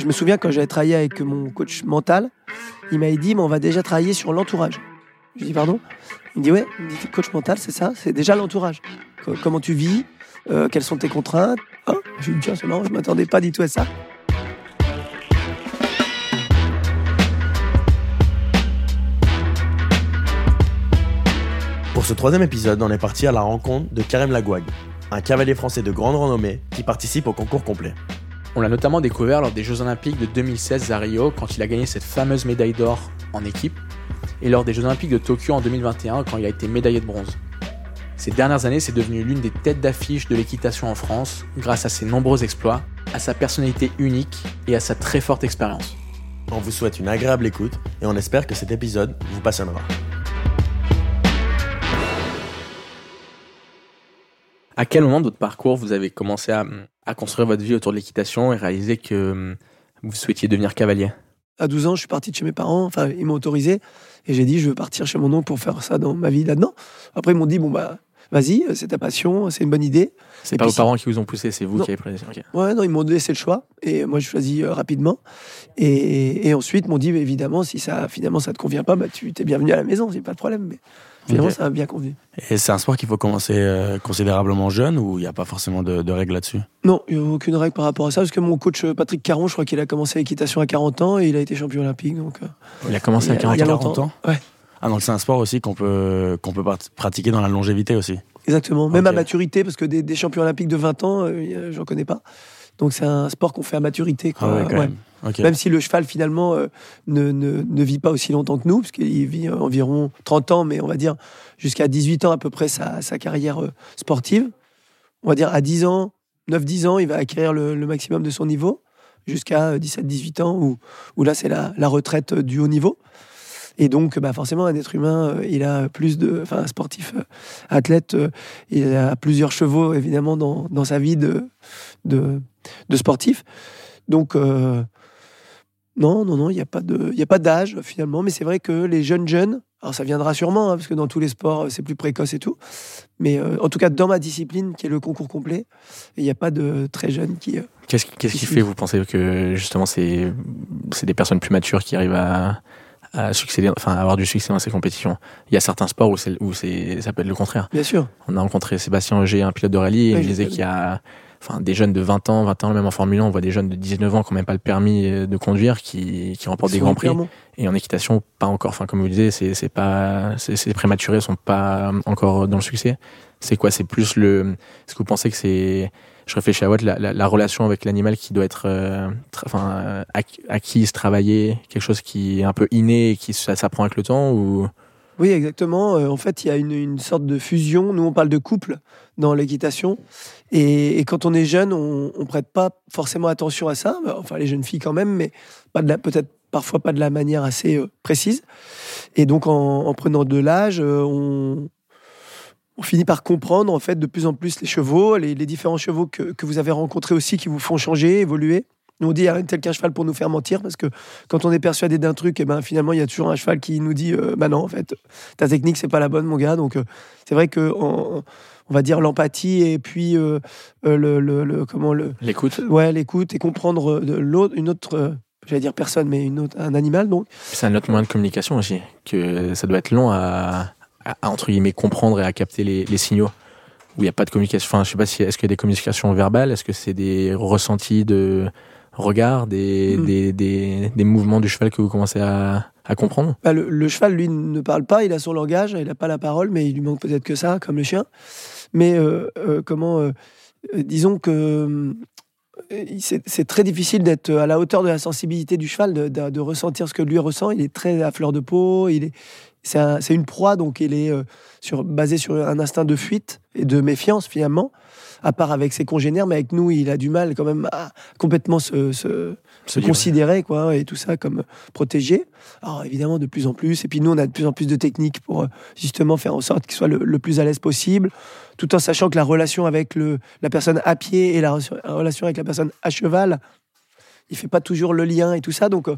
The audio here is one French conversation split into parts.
je me souviens quand j'avais travaillé avec mon coach mental, il m'avait dit, mais on va déjà travailler sur l'entourage. Je dis, pardon? Il me dit, ouais, il me dit, coach mental, c'est ça, c'est déjà l'entourage. Co- Comment tu vis, euh, quelles sont tes contraintes? Hein je lui dis, tiens, c'est marrant, je m'attendais pas du tout à ça. Pour ce troisième épisode, on est parti à la rencontre de Karem Lagouag, un cavalier français de grande renommée qui participe au concours complet. On l'a notamment découvert lors des Jeux Olympiques de 2016 à Rio, quand il a gagné cette fameuse médaille d'or en équipe, et lors des Jeux Olympiques de Tokyo en 2021, quand il a été médaillé de bronze. Ces dernières années, c'est devenu l'une des têtes d'affiche de l'équitation en France, grâce à ses nombreux exploits, à sa personnalité unique et à sa très forte expérience. On vous souhaite une agréable écoute et on espère que cet épisode vous passionnera. À quel moment de votre parcours vous avez commencé à, à construire votre vie autour de l'équitation et réaliser que hum, vous souhaitiez devenir cavalier À 12 ans, je suis parti de chez mes parents, enfin, ils m'ont autorisé, et j'ai dit, je veux partir chez mon oncle pour faire ça dans ma vie là-dedans. Après, ils m'ont dit, bon, bah, vas-y, c'est ta passion, c'est une bonne idée. C'est pas puis vos parents qui vous ont poussé, c'est vous Non. qui avez pris. ok. Ouais, non, ils m'ont laissé le choix, et moi, je choisis euh, rapidement. Et, et ensuite, ils m'ont dit, évidemment, si ça, finalement, ça te convient pas, bah, tu t'es bienvenu à la maison, c'est pas de problème. Mais finalement, ça m'a bien convenu. Et c'est un sport qu'il faut commencer euh, considérablement jeune ou il n'y a pas forcément de, de règles là-dessus? Non, il n'y a aucune règle par rapport à ça, parce que mon coach euh, Patrick Caron, je crois qu'il a commencé l'équitation à 40 ans, et il a été champion olympique, donc... euh, Il a commencé à a- 40 il y a ans. longtemps. 40 ans Ouais. Ah donc c'est un sport aussi qu'on peut, qu'on peut pratiquer dans la longévité aussi. Exactement, même à maturité, parce que des, des champions olympiques de 20 ans, euh, a- j'en connais pas. Donc c'est un sport qu'on fait à maturité. Quoi. Ah ouais, quand Ouais. même. Même si le cheval finalement euh, ne, ne, ne vit pas aussi longtemps que nous, parce qu'il vit euh, environ 30 ans, mais on va dire jusqu'à 18 ans à peu près sa, sa carrière euh, sportive. On va dire à 10 ans, 9-10 ans, il va acquérir le, maximum de son niveau, jusqu'à 17-18 ans, où, où là c'est la, la retraite du haut niveau. Et donc, bah, forcément, un être humain, il a plus de. Enfin, un sportif athlète, il a plusieurs chevaux, évidemment, dans, dans sa vie de, de, de sportif. Donc, non, non, non, il n'y a pas d'âge, finalement. Mais c'est vrai que les jeunes jeunes, alors ça viendra sûrement, hein, parce que dans tous les sports, c'est plus précoce et tout. Mais euh, en tout cas, dans ma discipline, qui est le concours complet, il n'y a pas de très jeunes qui. euh, Qu'est-ce qu'est-ce qui Qui fait, vous pensez que justement c'est des personnes plus matures qui arrivent à, à succéder, enfin à avoir du succès dans ces compétitions? Il y a certains sports où, c'est, où c'est, ça peut être le contraire. bien sûr. On a rencontré Sébastien Auger, un pilote de rallye, et il disait qu'il y a enfin, des jeunes de 20 ans, 20 ans, même en Formule 1, on voit des jeunes de 19 ans qui n'ont même pas le permis euh, de conduire, qui, qui remportent des grands prix. clairement- Et en équitation, pas encore. Enfin, comme vous le disiez, c'est, c'est pas, c'est, c'est prématuré, sont pas encore dans le succès. C'est quoi? C'est plus le. Est-ce que vous pensez que c'est. Je réfléchis à Watt, la, la, la relation avec l'animal qui doit être euh, tra- enfin, euh, acqu- acquise, travaillée, quelque chose qui est un peu inné et qui ça s'apprend avec le temps ou? Oui, exactement. Euh, en fait, il y a une, sorte de fusion. Nous, on parle de couple dans l'équitation. Et, quand on est jeune, on ne prête pas forcément attention à ça. Enfin, les jeunes filles quand même, mais peut-être parfois pas de la manière assez euh, précise. Et donc, en, en prenant de l'âge, euh, on, finit par comprendre en fait de plus en plus les chevaux, les, différents chevaux que vous avez rencontrés aussi qui vous font changer, évoluer. Nous, on dit il y a tel qu'un cheval pour nous faire mentir parce que quand on est persuadé d'un truc, et ben finalement il y a toujours un cheval qui nous dit euh, bah non en fait ta technique c'est pas la bonne mon gars. Donc euh, c'est vrai que on va dire l'empathie et puis euh, euh, le, le- le- comment le l'écoute ouais l'écoute et comprendre de l'autre une autre j'allais dire personne mais une autre un animal donc C'est un autre moyen de communication aussi, que ça doit être long à, à- à, entre guillemets comprendre et à capter les, les signaux. Où il n'y a pas de communication. Enfin, je sais pas si est-ce qu'il y a des communications verbales, est-ce que c'est des ressentis de regard, des, Mm. des, des, des mouvements du cheval que vous commencez à, à comprendre? Bah, le, le cheval, lui, ne parle pas, il a son langage, il n'a pas la parole, mais il lui manque peut-être que ça, comme le chien. Mais euh, euh, comment, euh, disons que c'est très difficile d'être à la hauteur de la sensibilité du cheval, de, de- de ressentir ce que lui ressent. Il est très à fleur de peau, il est, c'est un- c'est une proie, donc il est sur, basé sur un instinct de fuite et de méfiance finalement. À part avec ses congénères, mais avec nous, il a du mal quand même à complètement se, se, se livrer. considérer quoi et tout ça comme protégé. Alors évidemment de plus en plus et puis nous on a de plus en plus de techniques pour euh, justement faire en sorte qu'il soit le, le plus à l'aise possible tout en sachant que la relation avec le, la personne à pied et la, re- la relation avec la personne à cheval il fait pas toujours le lien et tout ça donc euh,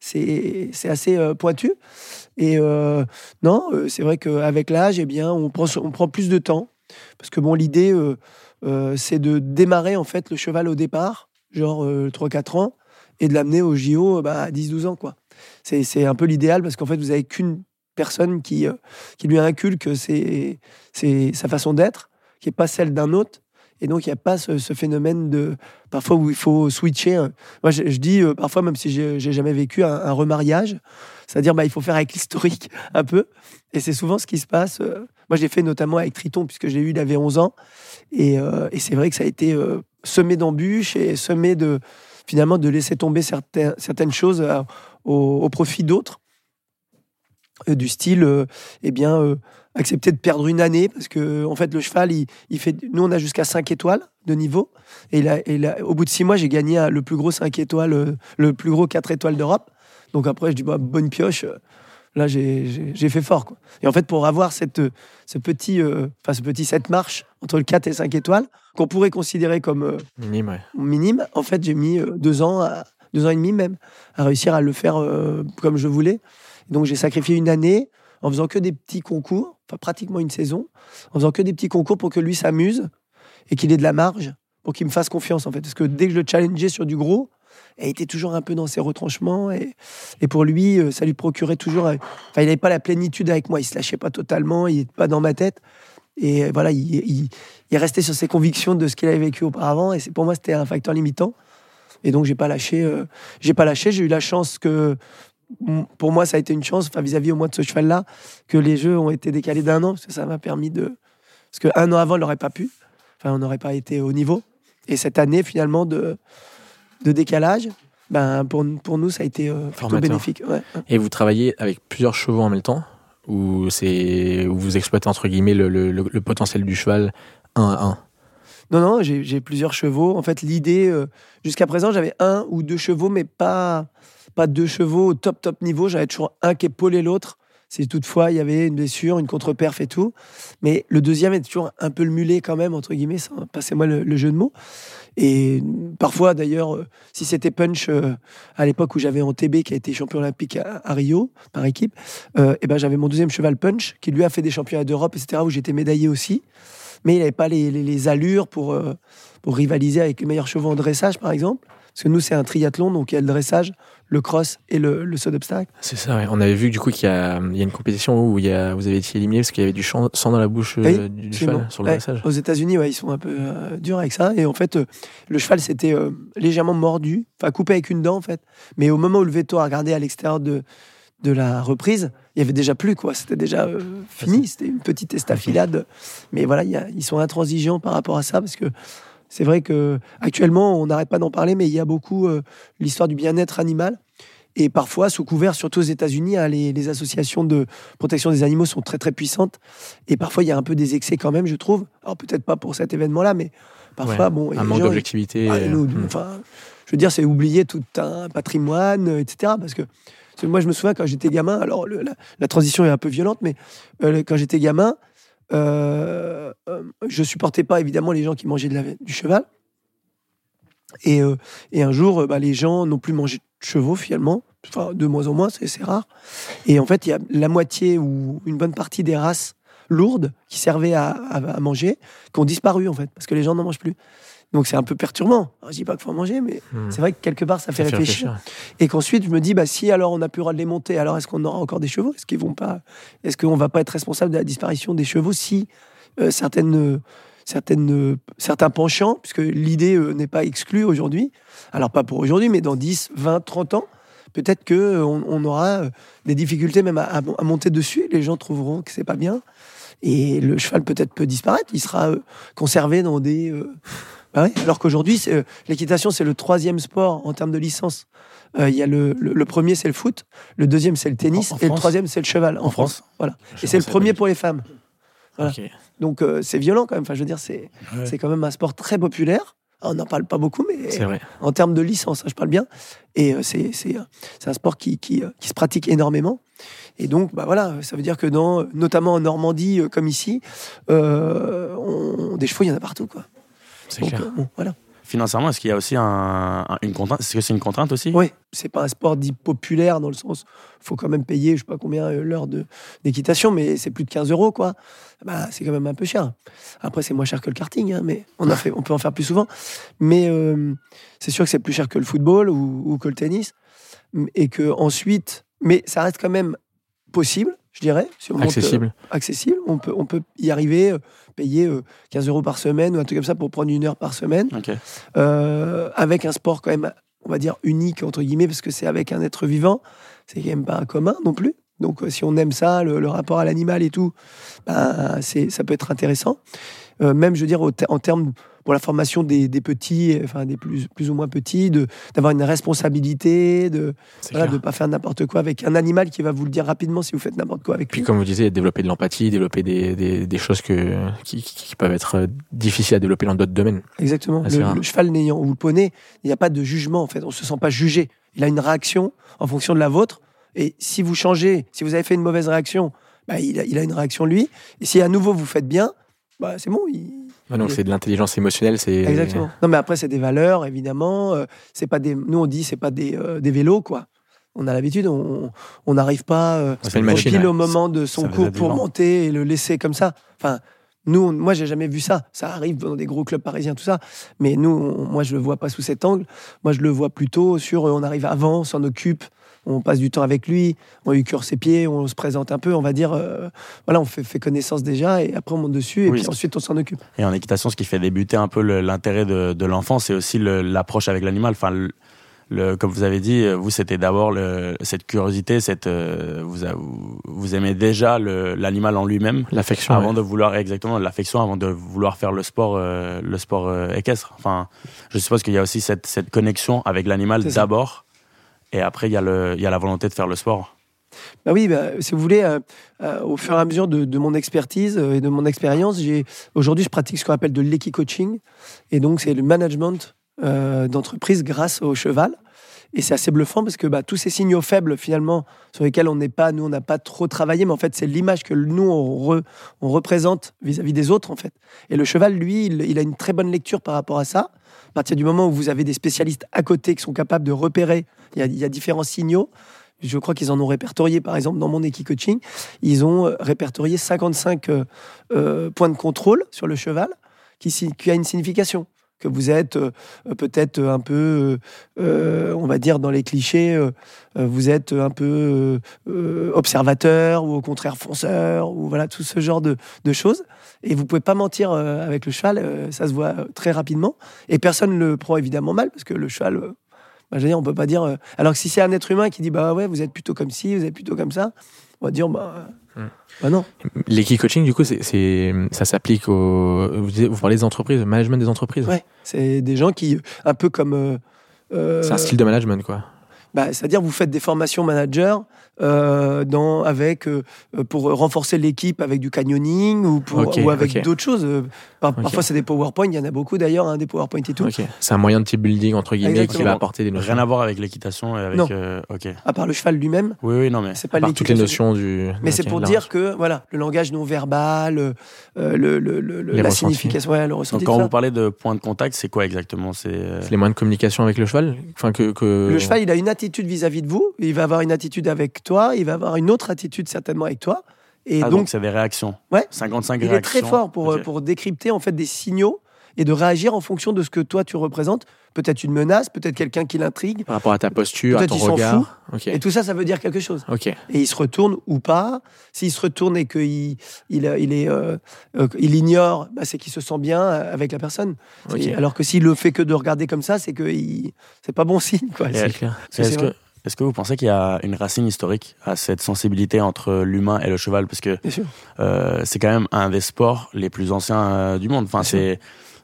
c'est c'est assez euh, pointu et euh, non euh, c'est vrai qu'avec l'âge eh bien on prend on prend plus de temps parce que bon l'idée euh, euh, c'est de démarrer en fait le cheval au départ genre 3-4 ans et de l'amener au JO bah, à 10-12 ans. quoi. C'est un peu l'idéal parce qu'en fait, vous avez qu'une personne qui, euh, qui lui inculque c'est sa façon d'être, qui n'est pas celle d'un autre. Et donc, il n'y a pas ce, phénomène de parfois où il faut switcher. Moi, je, dis euh, parfois, même si j'ai jamais vécu un, remariage, c'est-à-dire bah, il faut faire avec l'historique un peu. Et c'est souvent ce qui se passe. Euh, moi, j'ai fait notamment avec Triton, puisque j'ai eu, il avait 11 ans. Et, et c'est vrai que ça a été semé d'embûches et semé de finalement de laisser tomber certaines, choses au, profit d'autres. du style, eh bien accepter de perdre une année parce que en fait le cheval il, fait nous on a jusqu'à 5 étoiles de niveau et, au bout de 6 mois j'ai gagné le plus gros 5 étoiles euh, le plus gros 4 étoiles d'Europe donc après je dis bah, bonne pioche euh, là j'ai fait fort quoi. et en fait pour avoir cette ce petit euh, enfin ce petit cette marche entre le 4 et 5 étoiles qu'on pourrait considérer comme minime minime en fait j'ai mis deux ans à, deux ans et demi même à réussir à le faire comme je voulais donc j'ai sacrifié une année en faisant que des petits concours, enfin pratiquement une saison, en faisant que des petits concours pour que lui s'amuse et qu'il ait de la marge, pour qu'il me fasse confiance en fait. Parce que dès que je le challengeais sur du gros, il était toujours un peu dans ses retranchements et, et pour lui, euh, ça lui procurait toujours. Enfin, il n'avait pas la plénitude avec moi, il se lâchait pas totalement, il n'était pas dans ma tête. Et voilà, il, il, il restait sur ses convictions de ce qu'il avait vécu auparavant. Et pour moi, c'était un facteur limitant. Et donc, j'ai pas lâché. Euh, j'ai pas lâché. J'ai eu la chance que pour moi, ça a été une chance, vis-à-vis au moins de ce cheval-là, que les jeux ont été décalés d'un an, parce que ça m'a permis de. Parce qu'un an avant, on n'aurait pas pu. Enfin, on n'aurait pas été au niveau. Et cette année, finalement, de, de décalage, ben, pour, pour nous, ça a été euh, plutôt bénéfique. Et vous travaillez avec plusieurs chevaux en même temps Ou c'est où vous exploitez, entre guillemets, le, le, le, potentiel du cheval un à un? Non, non, j'ai plusieurs chevaux. En fait, l'idée, euh, jusqu'à présent, j'avais un ou deux chevaux, mais pas, pas deux chevaux au top, top niveau. J'avais toujours un qui épaulait l'autre. Si toutefois il y avait une blessure, une contre-perf et tout. Mais le deuxième était toujours un peu le mulet quand même, entre guillemets, passez-moi le, jeu de mots. Et parfois, d'ailleurs, euh, si c'était Punch euh, à l'époque où j'avais en TB qui a été champion olympique à, Rio par équipe, et euh, eh ben j'avais mon deuxième cheval Punch qui lui a fait des championnats d'Europe, etc., où j'étais médaillé aussi. Mais il n'avait pas les, allures pour, pour rivaliser avec les meilleurs chevaux en dressage, par exemple. Parce que nous, c'est un triathlon, donc il y a le dressage, le cross et le, le saut d'obstacle. C'est ça, ouais. On avait vu du coup qu'il y, y, a une compétition où il y a, vous avez été éliminé parce qu'il y avait du sang dans la bouche euh, du, cheval sur le dressage. Aux États-Unis, ouais, ils sont un peu euh, durs avec ça. Et en fait, euh, le cheval s'était légèrement mordu, enfin coupé avec une dent en fait. Mais au moment où le veto a regardé à l'extérieur de, de la reprise, il y avait déjà plus quoi. C'était déjà fini. C'était une petite estafilade. Mais voilà, y a, ils sont intransigeants par rapport à ça parce que c'est vrai que actuellement, on n'arrête pas d'en parler, mais il y a beaucoup euh, l'histoire du bien-être animal. Et parfois, sous couvert, surtout aux États-Unis, hein, les, associations de protection des animaux sont très très puissantes. Et parfois, il y a un peu des excès quand même, je trouve. Alors peut-être pas pour cet événement-là, mais parfois, bon. Un manque d'objectivité. Euh, hmm. je veux dire, c'est oublier tout un patrimoine, euh, etc. Parce que moi, je me souviens quand j'étais gamin. Alors la, transition est un peu violente, mais quand j'étais gamin, euh, euh, je supportais pas évidemment les gens qui mangeaient du cheval. Et, euh, et un jour, bah, les gens n'ont plus mangé de chevaux finalement, de moins en moins, c'est rare. Et en fait, il y a la moitié ou une bonne partie des races lourdes qui servaient à, à manger qui ont disparu en fait, parce que les gens n'en mangent plus. Donc c'est un peu perturbant. je dis pas qu'il faut en manger, mais hmm. c'est vrai que quelque part ça fait, réfléchir. Et qu'ensuite je me dis, bah si alors on a pu le droit de les monter, alors est-ce qu'on aura encore des chevaux? Est-ce qu'ils vont pas Est-ce qu'on va pas être responsable de la disparition des chevaux si euh, certaines certaines, certains penchants, puisque l'idée euh, n'est pas exclue aujourd'hui, alors pas pour aujourd'hui, mais dans 10, 20, 30 ans, peut-être qu'on euh, on aura des difficultés même à, monter dessus, les gens trouveront que c'est pas bien, et le cheval peut-être peut disparaître, il sera conservé dans des... Bah alors qu'aujourd'hui, euh, l'équitation, c'est le troisième sport en termes de licence. Euh, il y a le, le, premier, c'est le foot, le deuxième, c'est le tennis, et le troisième, c'est le cheval en, France. Voilà. Et c'est le premier pour les femmes. Donc euh, c'est violent quand même. Enfin, je veux dire, c'est c'est quand même un sport très populaire. On n'en parle pas beaucoup, mais en termes de licence, je parle bien. Et c'est un sport qui, qui, qui, se pratique énormément. Et donc, bah voilà, ça veut dire que dans, notamment en Normandie, comme ici, on, des chevaux, il y en a partout, quoi. C'est clair. voilà. Financièrement, est-ce qu'il y a aussi un- un- une contrainte? Est-ce que c'est une contrainte aussi? Oui, c'est pas un sport dit populaire dans le sens, faut quand même payer, je sais pas combien euh, l'heure d'équitation, mais c'est plus de 15 euros quoi. Bah, c'est quand même un peu cher. Après, c'est moins cher que le karting, hein, mais on a fait, on peut en faire plus souvent. Mais euh, c'est sûr que c'est plus cher que le football ou, ou que le tennis, et que ensuite, mais ça reste quand même possible, je dirais. Si on monte, euh, Accessible. accessible. On peut, on peut y arriver, euh, payer euh, 15 euros par semaine ou un truc comme ça pour prendre une heure par semaine euh, avec un sport quand même, on va dire, unique, entre guillemets, parce que c'est avec un être vivant, c'est quand même pas commun non plus. Donc euh, si on aime ça, le, le rapport à l'animal et tout, ben, c'est, ça peut être intéressant. Euh, même, je veux dire, en termes pour la formation des, des petits, enfin des plus, plus ou moins petits, d'avoir une responsabilité, de voilà, de pas faire n'importe quoi avec un animal qui va vous le dire rapidement si vous faites n'importe quoi avec Puis lui. comme vous disiez, développer de l'empathie, développer des, des, des choses que, qui, peuvent être difficiles à développer dans d'autres domaines. Exactement. Assez Le, cheval n'ayant ou le poney, il n'y a pas de jugement en fait. On se sent pas jugé. Il a une réaction en fonction de la vôtre. Et si vous changez, si vous avez fait une mauvaise réaction, bah, il, a, il a une réaction lui. Et si à nouveau vous faites bien, bah, c'est bon. il- donc c'est de l'intelligence émotionnelle, c'est Exactement. Non, mais après c'est des valeurs évidemment. Euh, c'est pas des. Nous on dit c'est pas des, euh, des vélos quoi. On a l'habitude, on n'arrive pas euh, pile ouais. au moment de son cours pour monter et le laisser comme ça. Enfin, nous, on- moi, j'ai jamais vu ça. Ça arrive dans des gros clubs parisiens, tout ça. Mais nous, on- moi, je le vois pas sous cet angle. Moi, je le vois plutôt sur, euh, on arrive avant, on s'en occupe, on passe du temps avec lui, on lui cure ses pieds, on se présente un peu, on va dire, euh, voilà, on fait, fait connaissance déjà et après on monte dessus et Oui, puis ensuite on s'en occupe. Et en équitation, ce qui fait débuter un peu l'intérêt de, de l'enfant, c'est aussi l'approche avec l'animal. Enfin, le, le- comme vous avez dit, vous, c'était d'abord cette curiosité, cette, euh, vous, a- vous, aimez déjà l'animal en lui-même. l'affection. avant ouais. de vouloir exactement l'affection avant de vouloir faire le sport euh, le sport euh, équestre enfin je suppose qu'il y a aussi cette, cette connexion avec l'animal d'abord et après il y a le il y a la volonté de faire le sport Bah oui, bah, si vous voulez, euh, euh, au fur et à mesure de, mon expertise euh, et de mon expérience, aujourd'hui je pratique ce qu'on appelle de l'équi-coaching, et donc c'est le management d'entreprise grâce au cheval. Et c'est assez bluffant parce que bah, tous ces signaux faibles finalement sur lesquels on n'est pas, nous on n'a pas trop travaillé, mais en fait c'est l'image que nous on, re- on représente vis-à-vis des autres en fait. Et le cheval, lui, il a une très bonne lecture par rapport à ça. À partir du moment où vous avez des spécialistes à côté qui sont capables de repérer, il y a, différents signaux. Je crois qu'ils en ont répertorié, par exemple, dans mon équipe coaching, ils ont euh, répertorié 55 euh, euh, points de contrôle sur le cheval qui, a une signification. Que vous êtes peut-être un peu, on va dire dans les clichés, vous êtes un peu observateur ou au contraire fonceur, ou voilà, tout ce genre de choses. Et vous pouvez pas mentir euh, avec le cheval, euh, ça se voit euh, très rapidement. Et personne ne le prend évidemment mal, parce que le cheval, bah, je veux dire, on peut pas dire. alors que si c'est un être humain qui dit, bah ouais, vous êtes plutôt comme ci, vous êtes plutôt comme ça, on va dire, bah, Hmm. bah non. L'équi-coaching, du coup, c'est, ça s'applique au. Vous, parlez des entreprises, le management des entreprises. Ouais, c'est des gens qui, un peu comme. euh, C'est un style de management, quoi. Bah, C'est-à-dire, vous faites des formations managers euh, dans, avec, euh, pour renforcer l'équipe avec du canyoning ou, pour, Ok, ou avec d'autres choses. Euh, par-. Parfois, c'est des PowerPoint, il y en a beaucoup d'ailleurs, hein, des PowerPoint et tout. C'est un moyen de team building, entre guillemets, qui va apporter des notions. rien à voir avec l'équitation et avec Non. euh, ok À part le cheval lui-même, oui oui non mais c'est À pas part toutes les notions du. Mais c'est pour dire que voilà, le langage non verbal, euh, le, le, le- le- Les la ressentis. signification, ouais, le ressenti. donc quand vous parlez de point de contact c'est quoi exactement? C'est euh, C'est les moyens de communication avec le cheval? Enfin, que, que... Le cheval, il a une attitude vis-à-vis de vous, il va avoir une attitude avec toi, il va avoir une autre attitude certainement avec toi. Et ah, donc c'est des réactions Ouais. 55 il est réactions très fort pour, euh, pour décrypter en fait des signaux et de réagir en fonction de ce que toi tu représentes. Peut-être une menace, peut-être quelqu'un qui l'intrigue. Par rapport à ta posture, à Peut-être ton il s'en regard. Ok. Et tout ça, ça veut dire quelque chose. Et il se retourne ou pas. S'il se retourne et qu'il il, euh, il est, euh, euh, il ignore, bah, c'est qu'il se sent bien avec la personne. Alors que s'il le fait que de regarder comme ça, c'est que il- c'est pas bon signe. Quoi. Est-ce que, est-ce que vous pensez qu'il y a une racine historique à cette sensibilité entre l'humain et le cheval? Parce que euh, c'est quand même un des sports les plus anciens euh, du monde. Enfin, c'est,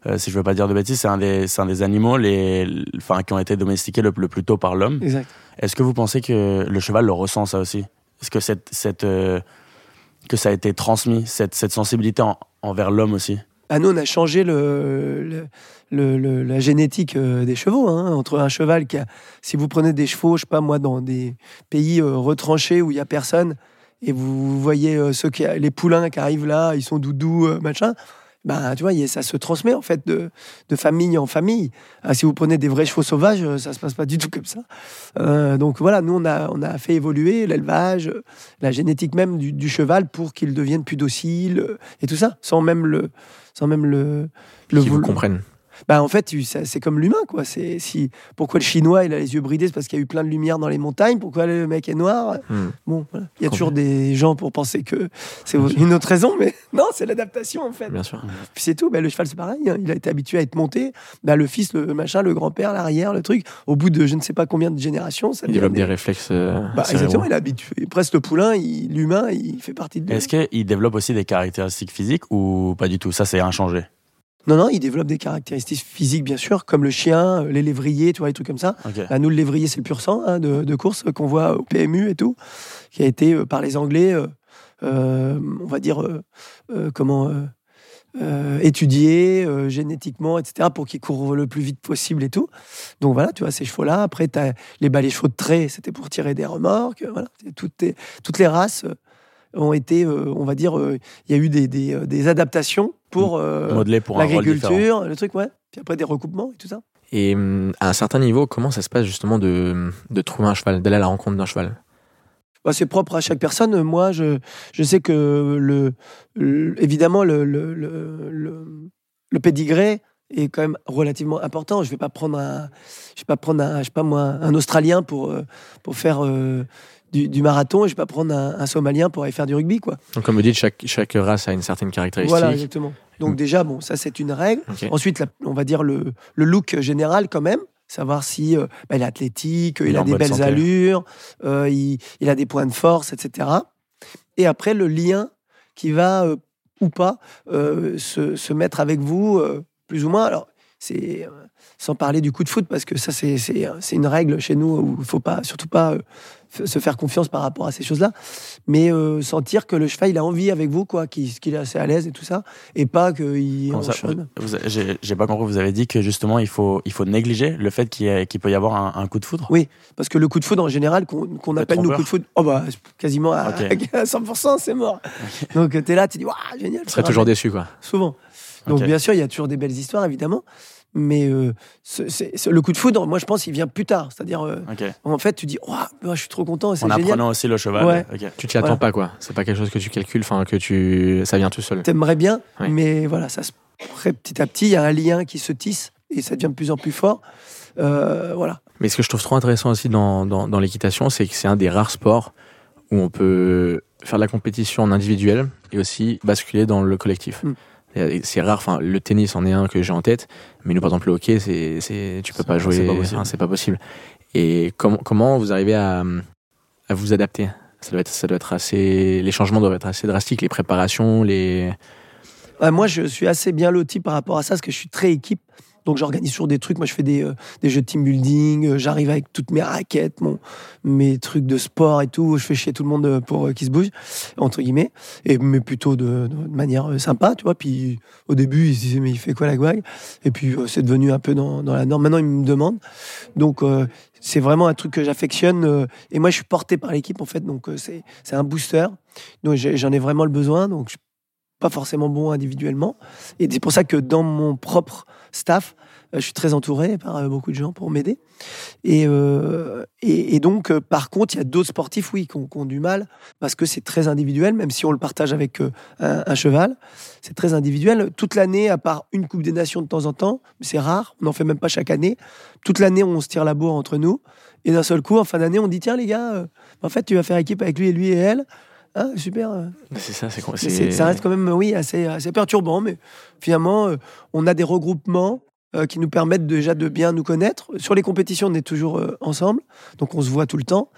euh, si je veux pas dire de bêtises, c'est un des, c'est un des animaux les, enfin, qui ont été domestiqués le, le plus tôt par l'homme. Exact. Est-ce que vous pensez que le cheval le ressent ça aussi? Est-ce que cette, cette, euh, que ça a été transmis cette, cette sensibilité en- envers l'homme aussi? Ah, nous, on a changé le, le- la génétique euh, des chevaux. hein, entre un cheval qui a. Si vous prenez des chevaux, je sais pas moi, dans des pays retranchés où il y a personne, et vous voyez ceux qui, les poulains qui arrivent là, ils sont doudous, machin. Ben, tu vois, ça se transmet en fait de, de famille en famille. Ah, si vous prenez des vrais chevaux sauvages, euh, ça se passe pas du tout comme ça. Euh, donc voilà, nous on a, on a fait évoluer l'élevage, euh, la génétique même du, du cheval pour qu'il devienne plus docile et tout ça, sans même le, sans même le, le Qui vous comprennent. Bah, en fait, c'est comme l'humain, quoi. C'est si pourquoi le chinois il a les yeux bridés, c'est parce qu'il y a eu plein de lumière dans les montagnes? Pourquoi le mec est noir? Hmm. Bon, voilà. il y a toujours des gens pour penser que c'est une autre raison, mais non, c'est l'adaptation en fait. Bien sûr. Puis c'est tout. Bah, le cheval, c'est pareil. hein. Il a été habitué à être monté. Bah, le fils, le machin, le grand-père, l'arrière, le truc. Au bout de je ne sais pas combien de générations, ça Il développe des- des réflexes. euh, Bah, exactement, il est habitué. Presque le poulain, l'humain, il fait partie de. Est-ce qu'il développe aussi des caractéristiques physiques ou pas du tout? Ça, c'est inchangé. Non, non, il développe des caractéristiques physiques, bien sûr, comme le chien, les lévriers, tu vois, les trucs comme ça. Ok. Là, nous, le lévrier, c'est le pur sang hein, de, de course qu'on voit au PMU et tout, qui a été euh, par les Anglais, euh, euh, on va dire, comment, euh, étudié euh, génétiquement, etc., pour qu'il court le plus vite possible et tout. Donc voilà, tu vois, ces chevaux-là. Après, tu as les balais chevaux de trait, c'était pour tirer des remorques. Voilà, toutes, les- toutes les races ont été, euh, on va dire, il y a eu des, des, des adaptations pour euh, Modelé pour l'agriculture, le truc, ouais. Puis après, des recoupements et tout ça. Et hum, à un certain niveau, comment ça se passe justement de, de trouver un cheval, d'aller à la rencontre d'un cheval? Bah, c'est propre à chaque personne. Moi, je, je sais que le, le- évidemment le, le, le, le- pédigré est quand même relativement important. Je vais pas prendre un, je vais pas prendre un, je sais pas moi, un Australien pour euh, pour faire euh, du, du marathon et je vais pas prendre un, un Somalien pour aller faire du rugby, quoi. Donc, comme vous dites, chaque, chaque race a une certaine caractéristique. Voilà, exactement. Donc Mm. déjà, bon, ça c'est une règle. Ensuite, la- on va dire le, le look général quand même. Savoir si euh, bah, il est athlétique, il, a des belles santé. allures, euh, il, il a des points de force, etc. Et après, le lien qui va euh, ou pas se, se mettre avec vous, plus ou moins. Alors, c'est sans parler du coup de foot, parce que ça, c'est c'est- c'est une règle chez nous où il faut pas, surtout pas euh, se faire confiance par rapport à ces choses-là, mais euh, sentir que le cheval, il a envie avec vous, quoi, qu'il qu'il est assez à l'aise et tout ça, et pas qu'il Comment ça, enchaîne. vous- vous- J'ai j'ai pas compris. Vous avez dit que justement, il faut, il faut négliger le fait qu'il peut y avoir un, un coup de foudre? Oui, parce que le coup de foudre en général, qu'on appelle nous trompeur. coup de foudre, oh bah, quasiment à, Ok. à 100%, c'est mort. Donc tu es là, tu dis, waouh, génial. Serez ça toujours déçu, quoi. Souvent. Donc bien sûr, il y a toujours des belles histoires, évidemment. Mais euh, ce- c'est- c'est- le coup de foudre, moi je pense, il vient plus tard. C'est-à-dire, euh, en fait, tu dis, waouh, moi, je suis trop content, c'est En génial. apprenant aussi le cheval. Ouais. Ok. Tu t'y attends Voilà. pas, quoi. C'est pas quelque chose que tu calcules, enfin, que tu. Ça vient tout seul. T'aimerais bien, Oui. mais voilà, ça se petit à petit. Il y a un lien qui se tisse et ça devient de plus en plus fort. Euh, voilà. Mais ce que je trouve trop intéressant aussi dans, dans, dans l'équitation, c'est que c'est un des rares sports où on peut faire de la compétition en individuel et aussi basculer dans le collectif. Mm. C'est rare, enfin, le tennis en est un que j'ai en tête, mais nous, par exemple, le hockey, c'est, c'est, tu peux pas jouer, c'est pas possible. c'est pas possible. Et comment, comment vous arrivez à, à vous adapter? Ça doit, être, ça doit être assez, les changements doivent être assez drastiques, les préparations, les. Ouais, moi, je suis assez bien loti par rapport à ça, parce que je suis très équipe. Donc, j'organise toujours des trucs. Moi, je fais des, euh, des jeux de team building. euh, J'arrive avec toutes mes raquettes, mon, mes trucs de sport et tout. Je fais chier tout le monde euh, pour euh, qu'ils se bougent, entre guillemets. Et, mais plutôt de, manière sympa, tu vois. Puis, au début, ils se disaient, mais il fait quoi la guague Et puis, c'est devenu un peu dans, dans la norme. Maintenant, ils me demandent. Donc, c'est vraiment un truc que j'affectionne. et moi, je suis porté par l'équipe, en fait. Donc, c'est un booster. Donc, j'en ai vraiment le besoin. Donc, je suis pas forcément bon individuellement. Et c'est pour ça que dans mon propre staff, euh, je suis très entouré par euh, beaucoup de gens pour m'aider. Et, euh, et, donc, par contre, il y a d'autres sportifs, oui, qui ont, du mal parce que c'est très individuel, même si on le partage avec un, un cheval. C'est très individuel. Toute l'année, à part une Coupe des Nations de temps en temps, c'est rare, on n'en fait même pas chaque année. Toute l'année, on se tire la bourre entre nous. Et d'un seul coup, en fin d'année, on dit tiens, les gars, en fait, tu vas faire équipe avec lui et lui et elle. Ah, super. euh, C'est ça, c'est, c'est- ça reste quand même, oui, assez, assez perturbant, mais finalement, euh, on a des regroupements euh, qui nous permettent déjà de bien nous connaître. Sur les compétitions, on est toujours ensemble, donc on se voit tout le temps.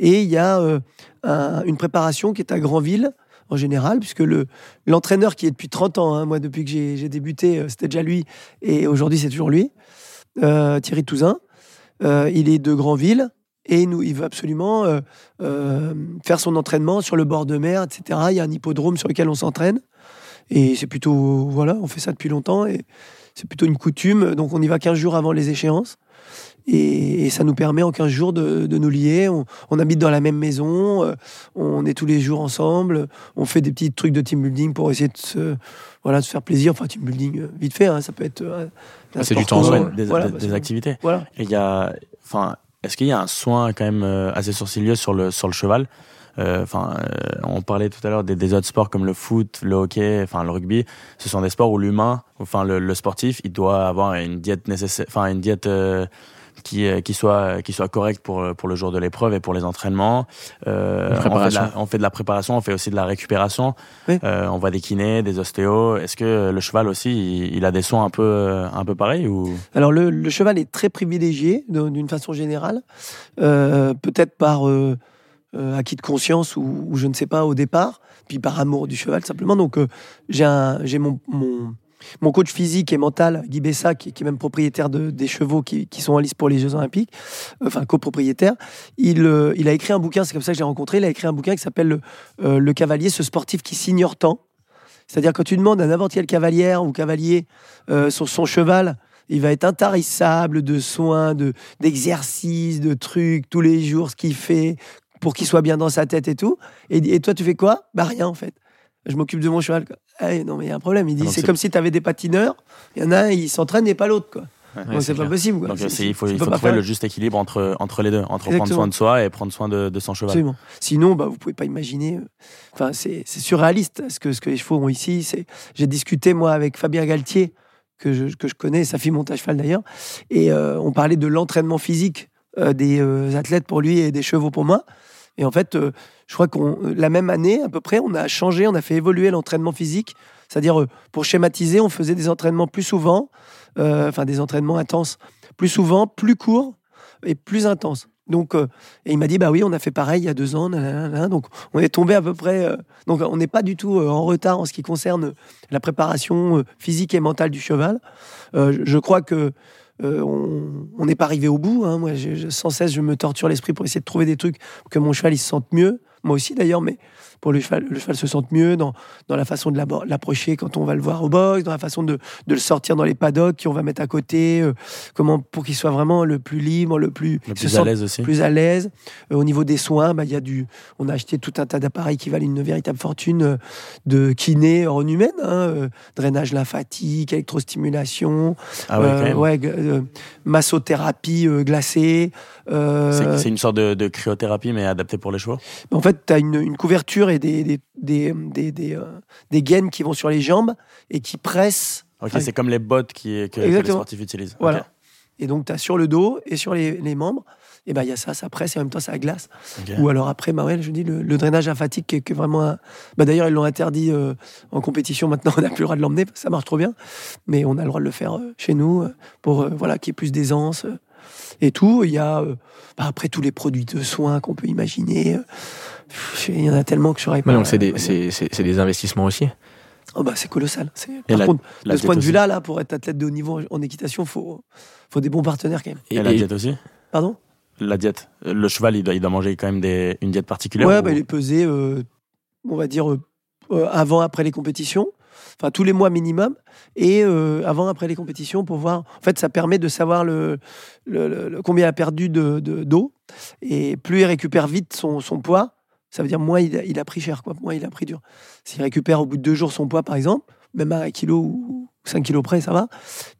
Et il y a un- une préparation qui est à Granville, en général, puisque le, l'entraîneur qui est depuis 30 ans, hein, moi depuis que j'ai, j'ai débuté, c'était déjà lui, et aujourd'hui c'est toujours lui, euh, Thierry Touzin, euh, il est de Granville, et nous, il veut absolument euh, euh, faire son entraînement sur le bord de mer, etc. Il y a un hippodrome sur lequel on s'entraîne. Et c'est plutôt, voilà, on fait ça depuis longtemps et c'est plutôt une coutume. Donc on y va 15 jours avant les échéances. Et, et ça nous permet en 15 jours de, de nous lier. On, on habite dans la même maison, euh, on est tous les jours ensemble, on fait des petits trucs de team building pour essayer de se, voilà, de se faire plaisir. Enfin, team building vite fait, hein, ça peut être. c'est du temps, ouais, des, Voilà, des- des activités. Voilà. Et il y a, enfin, est-ce qu'il y a un soin quand même euh, assez sourcilieux sur le sur le cheval? Euh, Enfin, euh, on parlait tout à l'heure des, autres sports comme le foot, le hockey, enfin le rugby. Ce sont des sports où l'humain, enfin le, sportif, il doit avoir une diète nécessaire, enfin une diète qui euh, qui soit qui soit correcte pour euh, pour le jour de l'épreuve et pour les entraînements. Euh, on, fait de la, on fait de la préparation, on fait aussi de la récupération. Oui. Euh, on voit des kinés, des ostéos. Est-ce que le cheval aussi, il, il a des soins un peu un peu pareils ou? Alors le, le cheval est très privilégié d'une façon générale, Euh, peut-être par acquis de conscience ou, ou je ne sais pas au départ, puis par amour du cheval simplement. Donc j'ai mon, mon mon coach physique et mental Guy Bessa qui, est même propriétaire de, des chevaux qui, sont en lice pour les Jeux Olympiques, enfin copropriétaire. Il euh, a écrit un bouquin, c'est comme ça que je l'ai rencontré. Il a écrit un bouquin qui s'appelle le, euh, le cavalier, ce sportif qui s'ignore tant. C'est-à-dire quand tu demandes à n'importe quelle cavalière ou cavalier euh, sur son cheval, il va être intarissable de soins, de d'exercices, de trucs tous les jours, ce qu'il fait pour qu'il soit bien dans sa tête et tout. Et, et toi, tu fais quoi? Bah rien en fait. Je m'occupe de mon cheval. quoi. Ah, non mais il y a un problème. Il dit Ah, c'est comme si tu avais des patineurs. Il y en a un, il s'entraîne et pas l'autre quoi. Ouais, Donc c'est pas possible. Quoi. Donc il faut, il trouver le juste équilibre entre, entre les deux, entre prendre soin de soi et prendre soin de, de son cheval. Absolument. Sinon, bah, vous pouvez pas imaginer. euh, Enfin, c'est surréaliste ce que, ce que les chevaux ont ici. J'ai discuté, moi, avec Fabien Galtier, que je, que je connais, sa fille monte à cheval d'ailleurs, et euh, on parlait de l'entraînement physique euh, des euh, athlètes pour lui et des chevaux pour moi. Et en fait, euh, je crois qu'on la même année, à peu près, on a changé, on a fait évoluer l'entraînement physique. C'est-à-dire, euh, pour schématiser, on faisait des entraînements plus souvent, euh, enfin des entraînements intenses, plus souvent, plus courts et plus intenses. Donc, euh, et il m'a dit, bah oui, on a fait pareil il y a deux ans. Donc, on est tombé à peu près. euh, donc, on n'est pas du tout euh, en retard en ce qui concerne la préparation euh, physique et mentale du cheval. Euh, je crois que euh, on n'est pas arrivé au bout. hein. Moi, sans cesse, je me torture l'esprit pour essayer de trouver des trucs pour que mon cheval il se sente mieux. Moi aussi, d'ailleurs, mais pour le cheval, le cheval se sente mieux dans, dans la façon de l'approcher quand on va le voir au box, dans la façon de, de le sortir dans les paddocks qu'on va mettre à côté, euh, comment pour qu'il soit vraiment le plus libre, le plus, Le se plus à l'aise aussi. plus à l'aise. Euh, au niveau des soins, bah, y a du, on a acheté tout un tas d'appareils qui valent une véritable fortune euh, de kiné en humaine, hein, drainage lymphatique, électrostimulation, Ah ouais, massothérapie glacée. C'est- C'est une sorte de, de cryothérapie, mais adaptée pour les chevaux? en fait, tu as une, une couverture et des, des, des, des, des, euh, des gaines qui vont sur les jambes et qui pressent. Ok, c'est comme les bottes qui, que, que les sportifs utilisent. Voilà. Et donc, tu as sur le dos et sur les, les membres, et ben il y a ça, ça presse et en même temps ça glace. Ou alors après, bah ouais, je dis le, le drainage lymphatique qui est, vraiment. un- Bah d'ailleurs, ils l'ont interdit euh, en compétition. Maintenant, on n'a plus le droit de l'emmener, ça marche trop bien. Mais on a le droit de le faire euh, chez nous pour euh, voilà qu'il y ait plus d'aisance et tout. Il y a bah, après tous les produits de soins qu'on peut imaginer. Il y en a tellement que je saurais pas. Mais donc, c'est des, euh, c'est- des investissements aussi. Oh bah c'est colossal. Par la- contre, La de ce point de vue-là, là, pour être athlète de haut niveau en, équitation, faut faut des bons partenaires quand même. Et, la diète aussi Pardon? La diète. Le cheval, il doit, il doit manger quand même des, une diète particulière Ouais, ou- bah, il est pesé, euh, on va dire, euh, euh, avant, après les compétitions. Enfin, tous les mois minimum. Et euh, avant, après les compétitions, pour voir. En fait, ça permet de savoir le, le- combien il a perdu d'eau. De, d'eau et plus il récupère vite son, son poids, ça veut dire moins il a, il a pris cher, quoi. Moins il a pris dur. S'il récupère au bout de deux jours son poids, par exemple, même à 1 kg ou 5 kg près, ça va.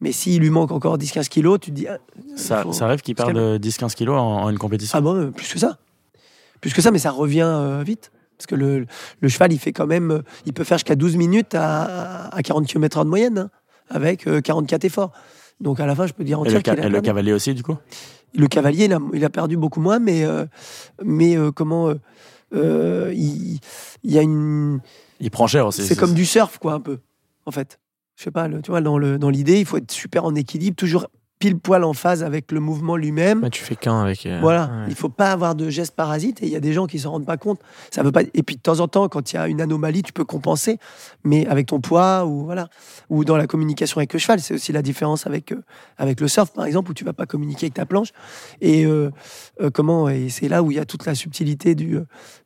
Mais s'il lui manque encore 10-15 kg, tu te dis. ah, Ça, ça arrive qu'il perde calmer. 10-15 kilos en, en une compétition Ah bon, euh, plus que ça. Plus que ça, mais ça revient euh, vite. Parce que le, le cheval, il fait quand même. euh, il peut faire jusqu'à 12 minutes à, à 40 km de moyenne, hein, avec euh, 44 efforts. Donc à la fin, je peux dire Et le, ca- et le cavalier aussi, du coup? Le cavalier, il a, il a perdu beaucoup moins, mais, euh, mais comment. Euh, il, il y a une. Il prend cher aussi. C'est comme du surf, quoi, un peu, en fait. Je sais pas, le- tu vois, dans l'idée, il faut être super en équilibre, toujours pile poil en phase avec le mouvement lui-même. Ouais, tu fais qu'un avec. euh, Voilà, ouais. il faut pas avoir de gestes parasites et il y a des gens qui s'en rendent pas compte. Ça veut pas. Et puis de temps en temps, quand il y a une anomalie, tu peux compenser, mais avec ton poids ou voilà, ou dans la communication avec le cheval, c'est aussi la différence avec euh, avec le surf par exemple où tu vas pas communiquer avec ta planche. Et euh, comment Et c'est là où il y a toute la subtilité du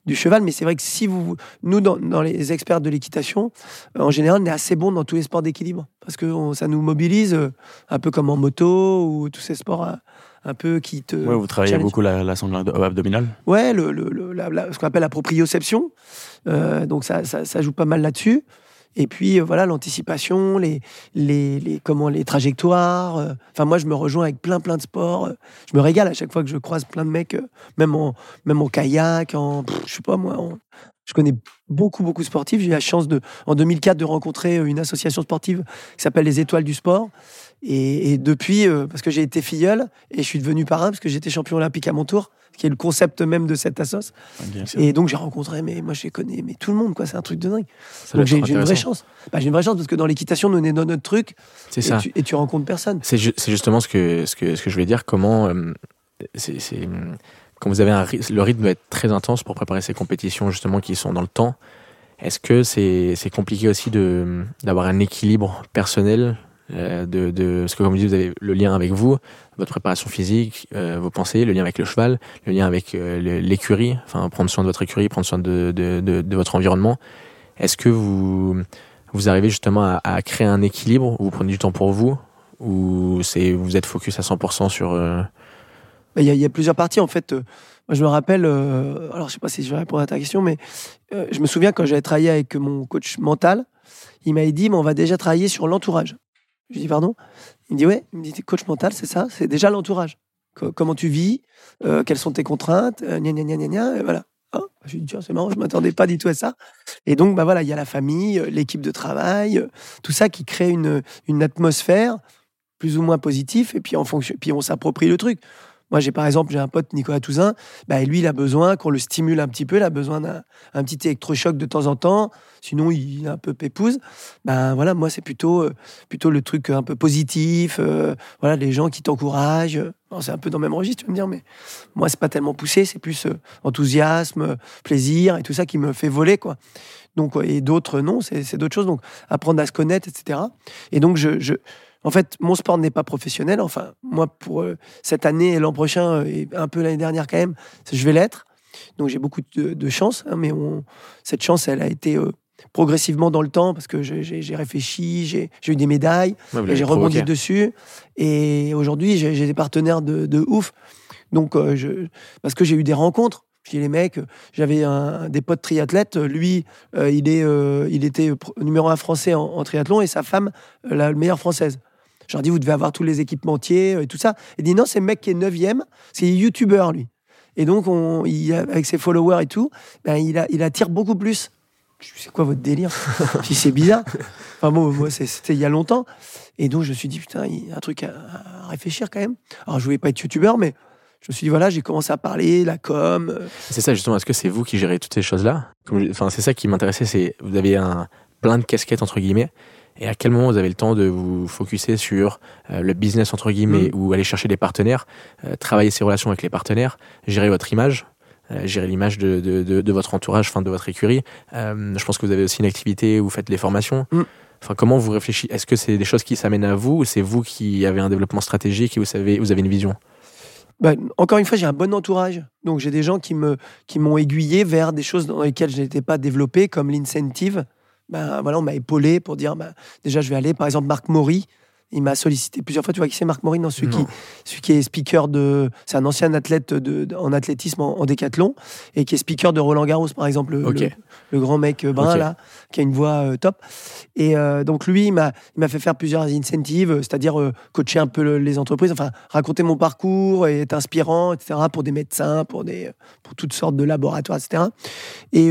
du cheval. Mais c'est vrai que si vous, nous dans, dans les experts de l'équitation, euh, en général, on est assez bon dans tous les sports d'équilibre parce que on- ça nous mobilise euh, un peu comme en moto ou tous ces sports. euh, un peu qui te Ouais, vous travaillez challenge. beaucoup la, la sangle abdo- abdominale. Ouais, le, le- le- la- la- ce qu'on appelle la proprioception. Euh, donc ça, ça, ça joue pas mal là-dessus. Et puis euh, voilà, l'anticipation, les, les, les, comment, les trajectoires. euh. Enfin, moi, je me rejoins avec plein, plein de sports. euh. Je me régale à chaque fois que je croise plein de mecs, même, en, même en kayak, en. pff, je sais pas moi. je connais beaucoup, beaucoup de sportifs. J'ai eu la chance, de, en 2004, de rencontrer une association sportive qui s'appelle les Étoiles du Sport. Et, et depuis, euh, parce que j'ai été filleul et je suis devenu parrain parce que j'étais champion olympique à mon tour, qui est le concept même de cette. Bien sûr. Et donc j'ai rencontré, mais moi je les connais, mais tout le monde, quoi. C'est un truc de dingue. Ça donc j'ai une vraie chance. Bah, j'ai une vraie chance parce que dans l'équitation, nous on est dans notre truc C'est ça. tu, et tu rencontres personne. C'est ju- c'est justement ce que, ce, que, ce que je voulais dire. Comment. euh, c'est quand vous avez un, le rythme doit être très intense pour préparer ces compétitions justement qui sont dans le temps. Est-ce que c'est compliqué aussi d'avoir un équilibre personnel euh, de, parce que comme vous avez le lien avec vous, votre préparation physique, euh, vos pensées, le lien avec le cheval, le lien avec euh, l'écurie, enfin prendre soin de votre écurie, prendre soin de, de, votre environnement. Est-ce que vous vous arrivez justement à, créer un équilibre où vous prenez du temps pour vous ou c'est vous êtes focus à 100% sur Il y, a- plusieurs parties en fait. Moi je me rappelle, alors je sais pas si je vais répondre à ta question, mais je me souviens quand j'avais travaillé avec mon coach mental, il m'avait dit, mais on va déjà travailler sur l'entourage. Je dis pardon. Il me dit ouais. Il me dit coach mental, c'est ça, c'est déjà l'entourage. Co- comment tu vis, euh, quelles sont tes contraintes, euh, gna gna gna gna gna, et voilà. Ah, je lui dis tiens c'est marrant, je m'attendais pas du tout à ça. Et donc bah voilà, il y a la famille, euh, l'équipe de travail, euh, tout ça qui crée une une atmosphère plus ou moins positive. Et puis en fonction, puis on s'approprie le truc. Moi, j'ai par exemple, j'ai un pote, Nicolas Touzin, bah, lui, il a besoin qu'on le stimule un petit peu, il a besoin d'un un petit électrochoc de temps en temps, sinon il est un peu pépouse. Ben voilà, moi, c'est plutôt, euh, plutôt le truc un peu positif, euh, voilà, les gens qui t'encouragent. C'est un peu dans le même registre, tu vas me dire, mais moi, c'est pas tellement poussé, c'est plus euh, enthousiasme, plaisir et tout ça qui me fait voler, quoi. Donc, et d'autres, non, c'est d'autres choses. Donc, apprendre à se connaître, etc. Et donc, je, en fait, mon sport n'est pas professionnel. Enfin, moi, pour euh, cette année et l'an prochain, euh, et un peu l'année dernière quand même, je vais l'être. Donc, j'ai beaucoup de, de chance. hein, mais on- cette chance, elle a été euh, progressivement dans le temps parce que j'ai réfléchi, j'ai eu des médailles, ouais, j'ai rebondi dessus. Et aujourd'hui, j'ai des partenaires de, de ouf. Donc, euh, je, parce que j'ai eu des rencontres. Je dis les mecs, j'avais des potes triathlètes. Lui, euh, il, est, euh, il était numéro un français en, en triathlon et sa femme, la meilleure française. Je leur dis, vous devez avoir tous les équipementiers euh, et tout ça. Il dit, non, c'est le mec qui est neuvième, c'est youtubeur, lui. Et donc, on, il, avec ses followers et tout, ben, il, a, il attire beaucoup plus. C'est quoi votre délire? Dis, c'est bizarre. Enfin bon, moi, c'est- c'était il y a longtemps. Et donc, je me suis dit, putain, il y a un truc à, à réfléchir quand même. Alors, je voulais pas être youtubeur, mais je me suis dit, voilà, j'ai commencé à parler, la com. euh, C'est ça justement. Est-ce que c'est vous qui gérez toutes ces choses-là? Enfin, c'est ça qui m'intéressait. C'est vous avez un plein de casquettes entre guillemets. Et à quel moment vous avez le temps de vous focuser sur euh, le business entre guillemets Mm. ou aller chercher des partenaires, euh, travailler ses relations avec les partenaires, gérer votre image, euh, gérer l'image de, de, de, de votre entourage, enfin de votre écurie. Je pense que vous avez aussi une activité où vous faites les formations. Mm. Enfin, comment vous réfléchissez? Est-ce que c'est des choses qui s'amènent à vous ou c'est vous qui avez un développement stratégique et vous savez, vous avez une vision? Ben, encore une fois, j'ai un bon entourage. Donc, j'ai des gens qui me qui m'ont aiguillé vers des choses dans lesquelles je n'étais pas développé, comme l'incentive. Ben, voilà, on m'a épaulé pour dire, ben, déjà, je vais aller. Par exemple, Marc Maury, il m'a sollicité plusieurs fois. Tu vois qui c'est Marc Non, celui, Non. Qui, celui qui est speaker de. C'est un ancien athlète de, de- en athlétisme en, en décathlon et qui est speaker de Roland Garros, par exemple. Le, Ok. le- le grand mec brun, là, qui a une voix euh, top. Et euh, donc, lui, il m'a fait faire plusieurs incentives, euh, c'est-à-dire euh, coacher un peu le- les entreprises, enfin, raconter mon parcours et être inspirant, etc., pour des médecins, pour, des, pour toutes sortes de laboratoires, etc. Et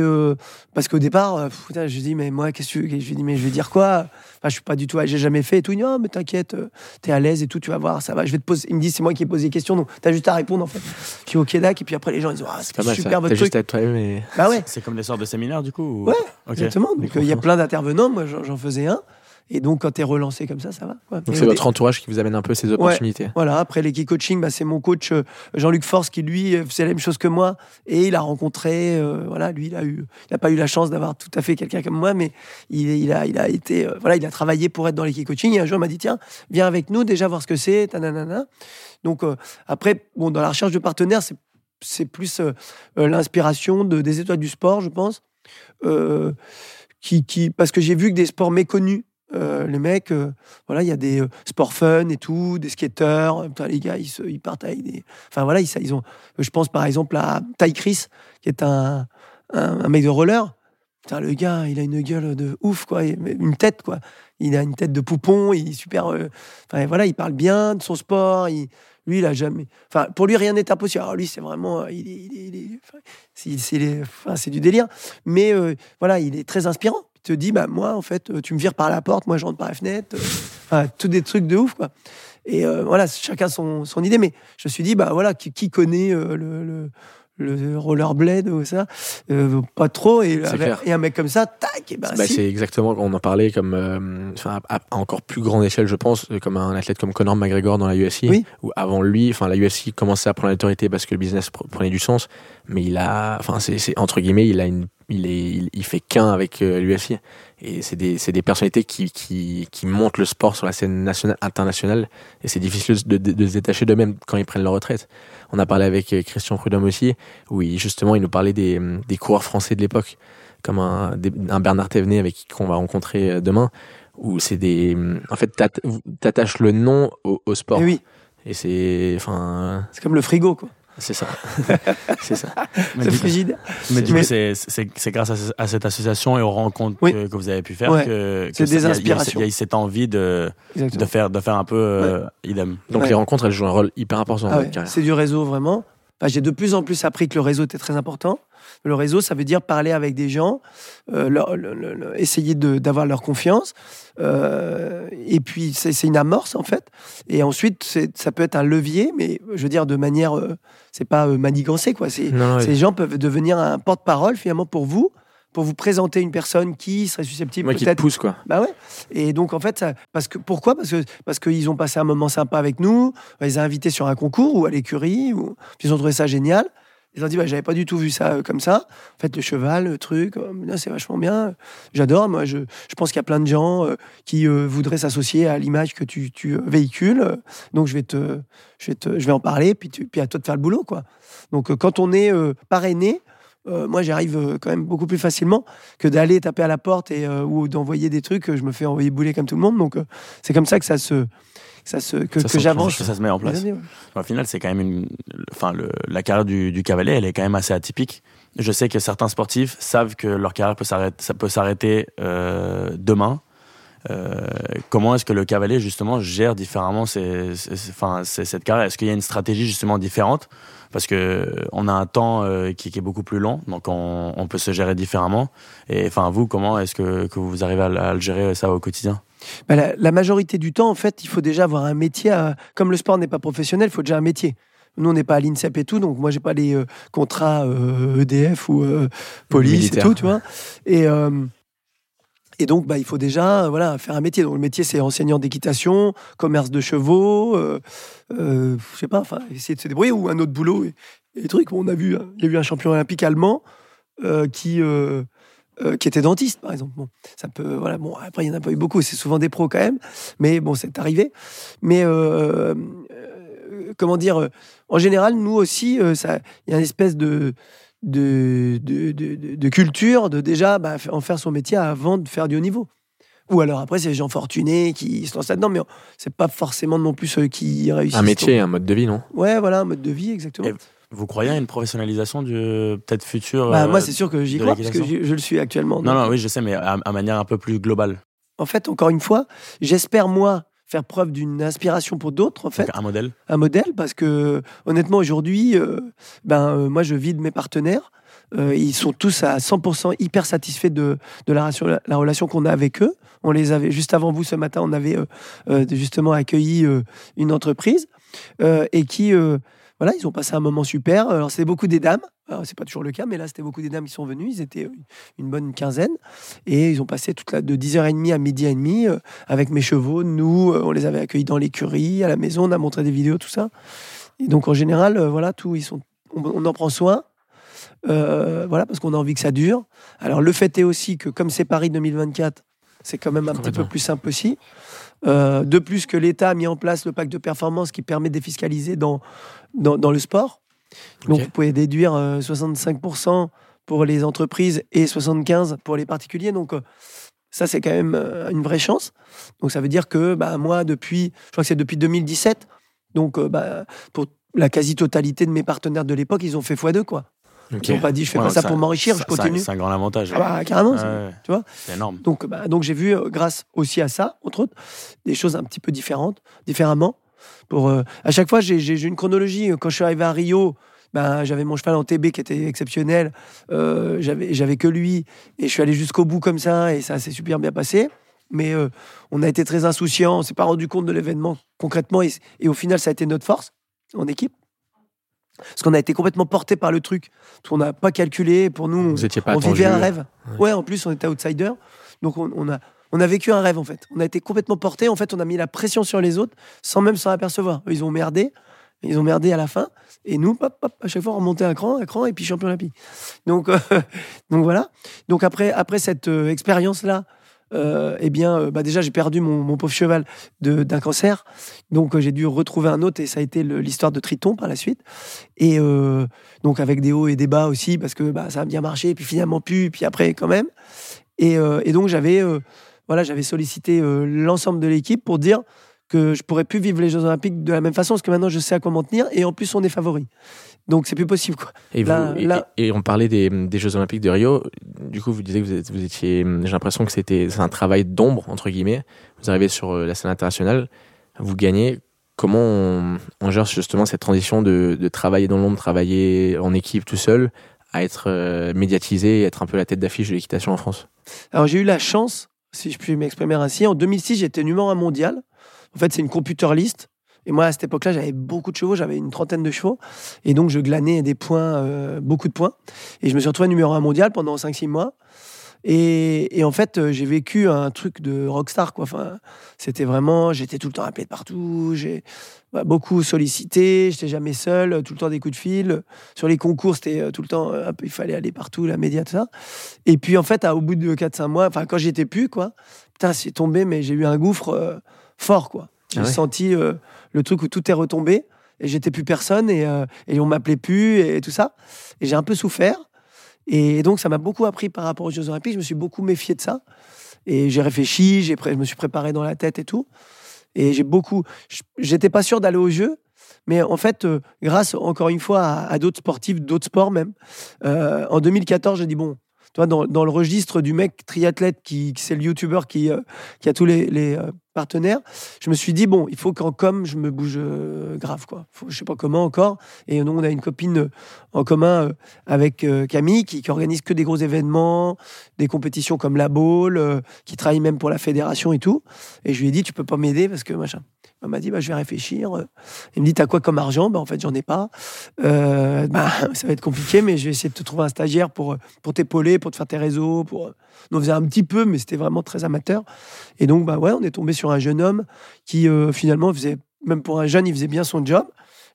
parce qu'au départ, putain, je dis, mais moi, qu'est-ce que Je lui dis, mais je vais dire quoi? Enfin, je suis pas du tout, j'ai jamais fait et tout. Il dit, oh, mais t'inquiète, euh, t'es à l'aise et tout, tu vas voir, ça va. Je vais te poser. Il me dit, c'est moi qui ai posé les questions, donc t'as juste à répondre en fait. Je suis ok, d'accord. Et puis après, les gens ils disent, ah, c'est super ça. votre T'as truc. juste à être toi-même et Bah ouais. C'est comme des sortes de séminaires du coup ou- Ouais. Exactement. Donc, euh, il y a plein d'intervenants. Moi, j'en faisais un. Et donc, quand tu es relancé comme ça, ça va. Donc c'est votre entourage qui vous amène un peu ces opportunités. voilà, après l'équipe coaching, bah, c'est mon coach euh, Jean-Luc Force qui lui euh, faisait la même chose que moi et il a rencontré, euh, voilà, lui il a eu, il a pas eu la chance d'avoir tout à fait quelqu'un comme moi, mais il, il a, il a été, euh, voilà, il a travaillé pour être dans l'équipe coaching. Et un jour il m'a dit tiens, viens avec nous déjà voir ce que c'est, tananana. Donc euh, après, bon, dans la recherche de partenaires, c'est c'est plus euh, euh, l'inspiration de, des étoiles du sport, je pense, euh, qui, qui, parce que j'ai vu que des sports méconnus euh, les mecs, euh, voilà, il y a des euh, sports fun et tout, des skateurs. Putain, les gars, ils, se- ils partent avec des. Enfin voilà, ils, ils ont. Je pense par exemple à Ty Chris, qui est un, un, un mec de roller. Putain, le gars, il a une gueule de ouf, quoi. Une tête, quoi. Il a une tête de poupon. Il est super. euh, Enfin voilà, il parle bien de son sport. Il, lui, il a jamais. Enfin, pour lui, rien n'est impossible. Alors lui, c'est vraiment. euh, Il est. il est- il est- enfin, c'est c'est les- enfin, c'est du délire. Mais euh, voilà, il est très inspirant. Te dit, bah, moi, en fait, euh, tu me vires par la porte, moi, je rentre par la fenêtre. Euh, Enfin, tous des trucs de ouf, quoi. Et euh, voilà, chacun son, son idée. Mais je me suis dit, bah voilà, qui, qui connaît le, le rollerblade ou ça Euh, Pas trop. Et, un mec comme ça, tac, et ben Bah, si. c'est exactement, on en parlait comme, euh, à, à encore plus grande échelle, je pense, euh, comme un athlète comme Conor McGregor dans la UFC, Oui. où avant lui, enfin, la UFC commençait à prendre l'autorité parce que le business pr- prenait du sens, mais il a, enfin, c'est, entre guillemets, il a une, il est, il, il fait qu'un avec l'UFC. Et c'est des, c'est des personnalités qui, qui, qui montent le sport sur la scène nationale, internationale, et c'est difficile de, de- de se détacher d'eux-mêmes quand ils prennent leur retraite. On a parlé avec euh, Christian Prudhomme aussi, où il, justement, il nous parlait des, des coureurs français de l'époque comme un, des- un Bernard Thévenet avec qui qu'on va rencontrer euh, demain, où c'est des, en fait, t'att- t'attaches le nom au, au sport. Et oui, Et c'est, enfin, c'est comme le frigo, quoi. C'est ça, c'est ça. Mais C'est frigide. mais du coup, c'est- grâce à, ce- à cette association et aux rencontres Oui. que, que vous avez pu faire Ouais. que, il des y y inspirations. Il y a eu cette envie de, de, faire, de faire un peu euh, idem. Donc Ouais. les rencontres, elles jouent un rôle hyper important Ah notre ouais, carrière. c'est du réseau vraiment. Enfin, j'ai de plus en plus appris que le réseau était très important. Le réseau, ça veut dire parler avec des gens, euh, leur- le- le- le- essayer d'avoir leur confiance. Euh, et puis, c'est une amorce, en fait. Et ensuite, ça peut être un levier, mais je veux dire, de manière. euh, c'est pas euh, manigancé, quoi. Non. Ces gens peuvent devenir un porte-parole, finalement, pour vous, pour vous présenter une personne qui serait susceptible Moi qui te peut-être pousse, quoi. bah ouais. Et donc en fait, ça, parce que pourquoi? Parce que parce qu'ils ont passé un moment sympa avec nous. On les a invités sur un concours ou à l'écurie. Ou ils ont trouvé ça génial. Ils ont dit bah j'avais pas du tout vu ça euh, comme ça. En fait, le cheval, le truc, euh, c'est vachement bien. J'adore. Moi, je, je pense qu'il y a plein de gens euh, qui euh, voudraient s'associer à l'image que tu, tu véhicules. Donc je vais te, je vais te, je vais en parler. Puis tu, puis à toi de faire le boulot quoi. Donc quand on est parrainé. moi, j'arrive quand même beaucoup plus facilement que d'aller taper à la porte et, ou d'envoyer des trucs. Je me fais envoyer bouler comme tout le monde. Donc, c'est comme ça que ça se, ça se, que, Ça que s'enclenche, j'avance. Que ça se met en place. années, ouais. Au final, c'est quand même une. Enfin, le, la carrière du, du cavalier, elle est quand même assez atypique. Je sais que certains sportifs savent que leur carrière peut s'arrêter, ça peut s'arrêter euh, demain. Euh, comment est-ce que le cavalier justement gère différemment ses, ses- ses- enfin, ses- cette carrière? Est-ce qu'il y a une stratégie justement différente? Parce que on a un temps euh, qui, qui est beaucoup plus long, donc on, on peut se gérer différemment. Et enfin, vous, comment est-ce que, que vous arrivez à, à le gérer ça au quotidien? Bah, la, la majorité du temps, en fait, il faut déjà avoir un métier. à- Comme le sport n'est pas professionnel, il faut déjà un métier. Nous, on n'est pas à l'INSEP et tout, donc moi, j'ai pas les euh, contrats euh, EDF ou euh, police Militaire. et tout, tu vois. Et, euh, et donc, bah, il faut déjà voilà, faire un métier. Donc, le métier, c'est enseignant d'équitation, commerce de chevaux, je sais pas, enfin, essayer de se débrouiller ou un autre boulot. Et, et des trucs, on a vu, hein, il y a eu un champion olympique allemand qui. Euh, qui était dentiste, par exemple. Bon, ça peut, voilà. Bon, après, il n'y en a pas eu beaucoup. C'est souvent des pros quand même, mais bon, c'est arrivé. Mais euh, euh, comment dire En général, nous aussi, ça, il y a une espèce de de, de, de, culture de déjà bah, en faire son métier avant de faire du haut niveau. Ou alors après, c'est les gens fortunés qui se lancent là-dedans, mais c'est pas forcément non plus ceux qui réussissent. Un métier, un mode de vie, non? Ouais, voilà, un mode de vie, exactement. Et Vous croyez à une professionnalisation du peut-être futur Bah, euh, moi, c'est sûr que j'y crois, parce que je, je le suis actuellement. Non, donc, non, oui, je sais, mais à, à manière un peu plus globale. En fait, encore une fois, j'espère, moi, faire preuve d'une inspiration pour d'autres, en fait. Donc, un modèle. un modèle parce que honnêtement aujourd'hui euh, ben euh, moi je vis de mes partenaires Euh, ils sont tous à 100% hyper satisfaits de, de la, relation- la relation qu'on a avec eux on les avait juste avant vous ce matin on avait euh, euh, justement accueilli euh, une entreprise euh, et qui euh, voilà, ils ont passé un moment super. Alors, c'était beaucoup des dames. C'est pas toujours le cas, mais là, c'était beaucoup des dames qui sont venues. Ils étaient euh, une bonne quinzaine. Et ils ont passé toute la, de 10h30 à midi et demi euh, avec mes chevaux. Nous, euh, on les avait accueillis dans l'écurie, à la maison. On a montré des vidéos, tout ça. Et donc, en général, voilà, tout, ils sont, on, on en prend soin. Euh, voilà, parce qu'on a envie que ça dure. Alors, le fait est aussi que, comme c'est Paris 2024, c'est quand même un petit peu plus simple aussi. Euh, de plus que l'État a mis en place le pacte de performance qui permet de défiscaliser dans, dans, dans le sport. Donc vous pouvez déduire euh, 65% pour les entreprises et 75% pour les particuliers. Donc euh, ça, c'est quand même euh, une vraie chance. Donc ça veut dire que bah, moi, depuis, je crois que c'est depuis 2017, donc euh, bah, pour la quasi-totalité de mes partenaires de l'époque, ils ont fait x2. Quoi. Ils n'ont pas dit je fais Ouais, pas ça pour m'enrichir, je continue. C'est un grand avantage. Ah bah, carrément, Ouais, tu vois. c'est énorme. Donc, bah, donc j'ai vu, euh, grâce aussi à ça, entre autres, des choses un petit peu différentes, différemment. Pour, euh, à chaque fois, j'ai une chronologie. Quand je suis arrivé à Rio, ben, j'avais mon cheval en TB qui était exceptionnel. Euh, j'avais j'avais que lui. Et je suis allé jusqu'au bout comme ça, et ça s'est super bien passé. Mais euh, on a été très insouciants, on s'est pas rendu compte de l'événement concrètement. Et, et au final, ça a été notre force en équipe. Parce qu'on a été complètement porté par le truc. Qu'on n'a pas calculé. Pour nous, on- Vous pas on vivait un rêve. Ouais. Ouais. en plus, on était outsider. Donc, on, on a, on a vécu un rêve, en fait. On a été complètement porté. En fait, on a mis la pression sur les autres sans même s'en apercevoir. Ils ont merdé. Ils ont merdé à la fin. Et nous, hop, hop, à chaque fois, on remontait un cran, un cran, et puis champion olympique. Donc, euh, donc voilà. Donc, après, après cette euh, expérience-là, euh, eh bien, euh, bah, déjà, j'ai perdu mon, pauvre cheval d'un cancer. Donc, euh, j'ai dû retrouver un autre, et ça a été l'histoire de Triton par la suite. Et donc, avec des hauts et des bas aussi, parce que bah, ça a bien marché, puis finalement plus, puis après, quand même. Et, donc, j'avais voilà, j'avais sollicité l'ensemble de l'équipe pour dire que je pourrais plus vivre les Jeux Olympiques de la même façon, parce que maintenant, je sais à quoi m'en tenir, et en plus, on est favori. Donc, c'est plus possible, quoi. Et, vous- Là- et- là- et on parlait des, des Jeux Olympiques de Rio. Du coup, vous disiez que vous, êtes- vous étiez. J'ai l'impression que c'était c'est un travail d'ombre entre guillemets. Vous arrivez sur euh, la scène internationale, vous gagnez. Comment on, on gère justement cette transition de, de travailler dans l'ombre, travailler en équipe tout seul, à être euh, médiatisé et être un peu la tête d'affiche de l'équitation en France? Alors j'ai eu la chance, si je puis m'exprimer ainsi, en 2006 j'étais numéro un mondial. En fait c'est une computer list. Et moi à cette époque-là j'avais beaucoup de chevaux, j'avais une trentaine de chevaux. Et donc je glanais des points, euh, beaucoup de points. Et je me suis retrouvé numéro un mondial pendant 5-6 mois. Et, et en fait euh, j'ai vécu un truc de rockstar. Quoi. Enfin, c'était vraiment, j'étais tout le temps appelé de partout, j'ai bah, beaucoup sollicité, j'étais jamais seul, tout le temps des coups de fil. Sur les concours c'était euh, tout le temps, euh, il fallait aller partout, la média, tout ça. Et puis en fait, à- au bout de 4-5 mois, enfin quand j'étais plus, quoi, putain, c'est tombé, mais j'ai eu un gouffre euh, fort, quoi. J'ai Ah ouais senti euh, le truc où tout est retombé et j'étais plus personne et, euh, et on m'appelait plus et tout ça. Et j'ai un peu souffert. Et donc ça m'a beaucoup appris par rapport aux Jeux Olympiques. Je me suis beaucoup méfié de ça. Et j'ai réfléchi, j'ai je me suis préparé dans la tête et tout. Et j'ai beaucoup. J'étais pas sûr d'aller aux Jeux. Mais en fait, euh, grâce encore une fois à, d'autres sportifs, d'autres sports même, euh, en 2014, j'ai dit bon, toi, dans, dans le registre du mec triathlète qui, qui c'est le youtubeur qui, qui a tous les, partenaires, je me suis dit bon, il faut qu'en com je me bouge euh, grave quoi. Faut, je sais pas comment encore. Et nous, on a une copine euh, en commun euh, avec Camille qui, qui organise que des gros événements, des compétitions comme la euh, qui travaille même pour la fédération et tout. Et je lui ai dit tu peux pas m'aider parce que machin. Elle m'a dit bah, je vais réfléchir. Il me dit t'as quoi comme argent? Bah, en fait j'en ai pas. Bah, ça va être compliqué mais je vais essayer de te trouver un stagiaire pour pour t'épauler, pour te faire tes réseaux, on faisait un petit peu, mais c'était vraiment très amateur. Et donc, bah ouais, on est tombé sur un jeune homme qui, euh, finalement, faisait, même pour un jeune, il faisait bien son job.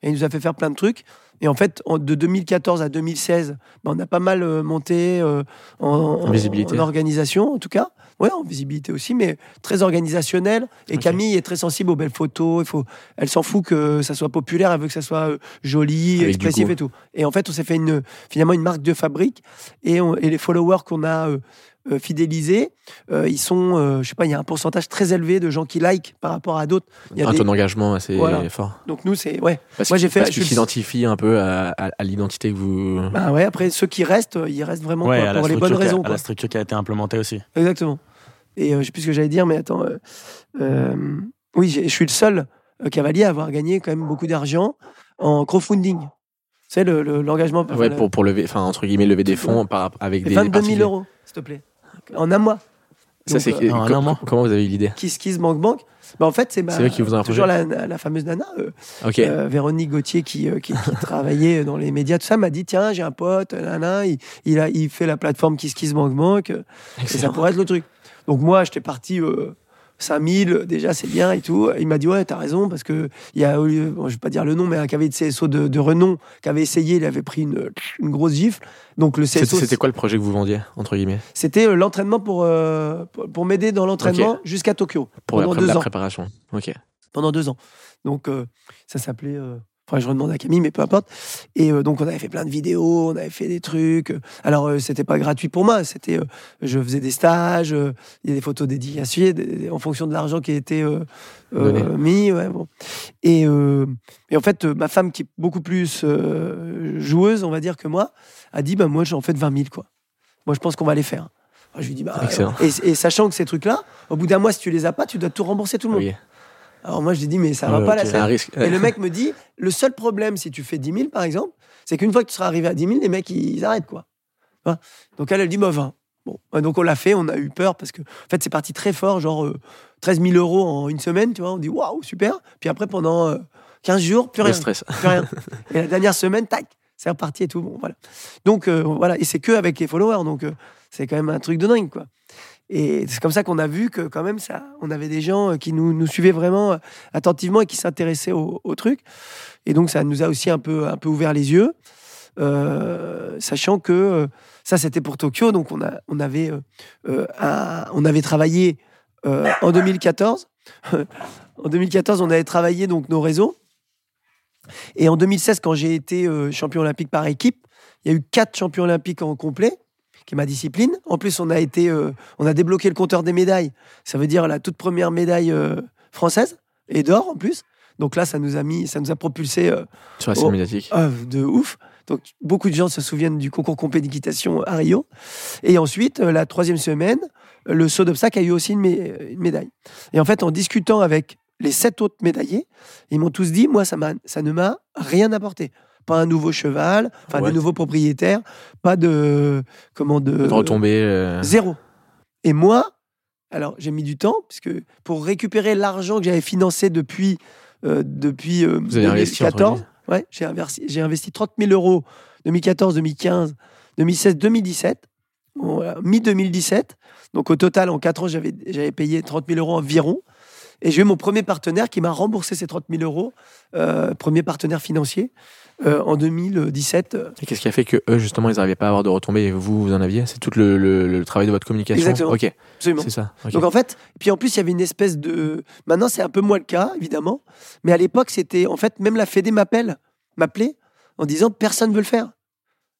Et il nous a fait faire plein de trucs. Et en fait, en- de 2014 à 2016, bah, on a pas mal euh, monté euh, en, en- visibilité. en organisation, en tout cas. Ouais, en visibilité aussi, mais très organisationnel. Et. Camille est très sensible aux belles photos. Il faut, elle s'en fout que ça soit populaire. Elle veut que ça soit joli, Avec expressif et tout. Et en fait, on s'est fait une, finalement une marque de fabrique. Et, on- et les followers qu'on a euh, euh, fidélisés, euh, ils sont, euh, je sais pas, il y a un pourcentage très élevé de gens qui like par rapport à d'autres. Il y a Un des- taux d'engagement assez Voilà. fort. Donc nous, c'est ouais. Parce Moi, que- j'ai fait- Parce je un peu à, à- à l'identité que vous. Bah ouais. Après, ceux qui restent, ils restent vraiment Ouais, quoi, à pour les bonnes a- raisons. à quoi. la structure qui a été implémentée aussi. Exactement. Et euh, je sais plus ce que j'allais dire, mais attends. euh, euh, oui, je suis le seul euh, cavalier à avoir gagné quand même beaucoup d'argent en crowdfunding. C'est le le- l'engagement. enfin, Ouais, le- pour, pour lever, enfin, entre guillemets, lever des fonds par, avec Et des. 22 000 particuliers. euros, s'il te plaît. En un mois. Ça, Donc, c'est euh, que- en un com- an. comment vous avez eu l'idée Kiss Kiss Bank Bank. Bah, en fait, c'est ma- eux qui vous ont toujours la, la fameuse nana, euh, Ok. euh, Véronique Gauthier, qui, euh, qui, qui travaillait dans les médias, tout ça, m'a dit tiens, j'ai un pote, nana, il, il, a, il fait la plateforme Kiss Kiss Bank Bank, euh, et ça pourrait être le truc. Donc moi, j'étais parti. Euh, 5000, déjà c'est bien et tout. Il m'a dit ouais, t'as raison parce que il y a, lieu- bon, je vais pas dire le nom, mais un KV de CSO de, de renom qui avait essayé, il avait pris une, une grosse gifle. Donc le CSO, c'était quoi le projet que vous vendiez, entre guillemets? C'était euh, l'entraînement pour, euh, pour, pour m'aider dans l'entraînement jusqu'à Tokyo Pour pendant deux la ans. préparation. Ok. pendant deux ans. Donc, euh, ça s'appelait. Euh... Enfin, je redemande à Camille, mais peu importe. Et euh, donc, on avait fait plein de vidéos, on avait fait des trucs. Alors, euh, c'était pas gratuit pour moi. C'était, euh, je faisais des stages, euh, il y a des photos dédicacées des- en fonction de l'argent qui était mis. Ouais, bon. et, et en fait, ma femme, qui est beaucoup plus joueuse, on va dire que moi, a dit, bah moi, j'en fais de 20 000, quoi. Moi, je pense qu'on va les faire. Je lui dis, bah, Excellent. et, et sachant que ces trucs-là, au bout d'un mois, si tu les as pas, tu dois tout rembourser tout le monde. Oui. Alors moi, je lui dis, mais ça va Ouais, pas ok. la C'est un risque. et le mec me dit, le seul problème, si tu fais 10 000, par exemple, c'est qu'une fois que tu seras arrivé à 10 000, les mecs, ils arrêtent, quoi. Donc elle, elle dit, bah, 20. Bon, donc on l'a fait, on a eu peur parce que, en fait, c'est parti très fort, genre euh, 13 000 euros en une semaine, tu vois. On dit, waouh, super. Puis après, pendant euh, 15 jours, plus Le rien. stress. Plus rien. Et la dernière semaine, tac, c'est reparti et tout. Bon, voilà. Donc, euh, voilà. Et c'est que avec les followers. Donc, euh, c'est quand même un truc de dingue, quoi. Et c'est comme ça qu'on a vu que, quand même, ça, on avait des gens euh, qui nous, nous suivaient vraiment euh, attentivement et qui s'intéressaient au, truc. Et donc, ça nous a aussi un peu, un peu ouvert les yeux, euh, sachant que ça, c'était pour Tokyo. Donc, on, a, on, avait, on avait travaillé en 2014. en 2014, on avait travaillé donc nos réseaux. Et en 2016, quand j'ai été champion olympique par équipe, il y a eu quatre champions olympiques en complet, qui est ma discipline. En plus, on a été, euh, on a débloqué le compteur des médailles. Ça veut dire la toute première médaille euh, française et d'or en plus. Donc là, ça nous a mis, ça nous a propulsé euh, Sur la scène médiatique. ah, de ouf. Donc beaucoup de gens se souviennent du concours complet d'équitation à Rio. Et ensuite, euh, la troisième semaine, le saut d'obstacle a eu aussi une, mé- une médaille. Et en fait, en discutant avec les sept autres médaillés, ils m'ont tous dit, moi, ça, ça ne m'a rien apporté. Pas un nouveau cheval, enfin Ouais. de nouveaux propriétaires, pas de comment de, De retomber. euh, Zéro. Et moi, alors j'ai mis du temps, puisque pour récupérer l'argent que j'avais financé depuis, euh, depuis euh, Vous avez investi, entre 2014, ouais, j'ai investi, j'ai investi 30 000 euros 2014, 2015, 2016, 2017, Bon, voilà, mi-2017. Donc au total, en 4 ans, j'avais, j'avais payé 30 000 euros environ. Et j'ai eu mon premier partenaire qui m'a remboursé ces 30 000 euros, euh, premier partenaire financier, euh, en 2017. euh, Et qu'est-ce qui a fait que eux, justement, ils n'arrivaient pas à avoir de retombées et vous, vous en aviez C'est tout le, le- le travail de votre communication? Exactement. Ok, Absolument. c'est ça. Donc en fait, puis en plus, il y avait une espèce de. Maintenant, c'est un peu moins le cas, évidemment. Mais à l'époque, c'était. En fait, même la Fédé m'appelle, m'appelait en disant personne veut le faire.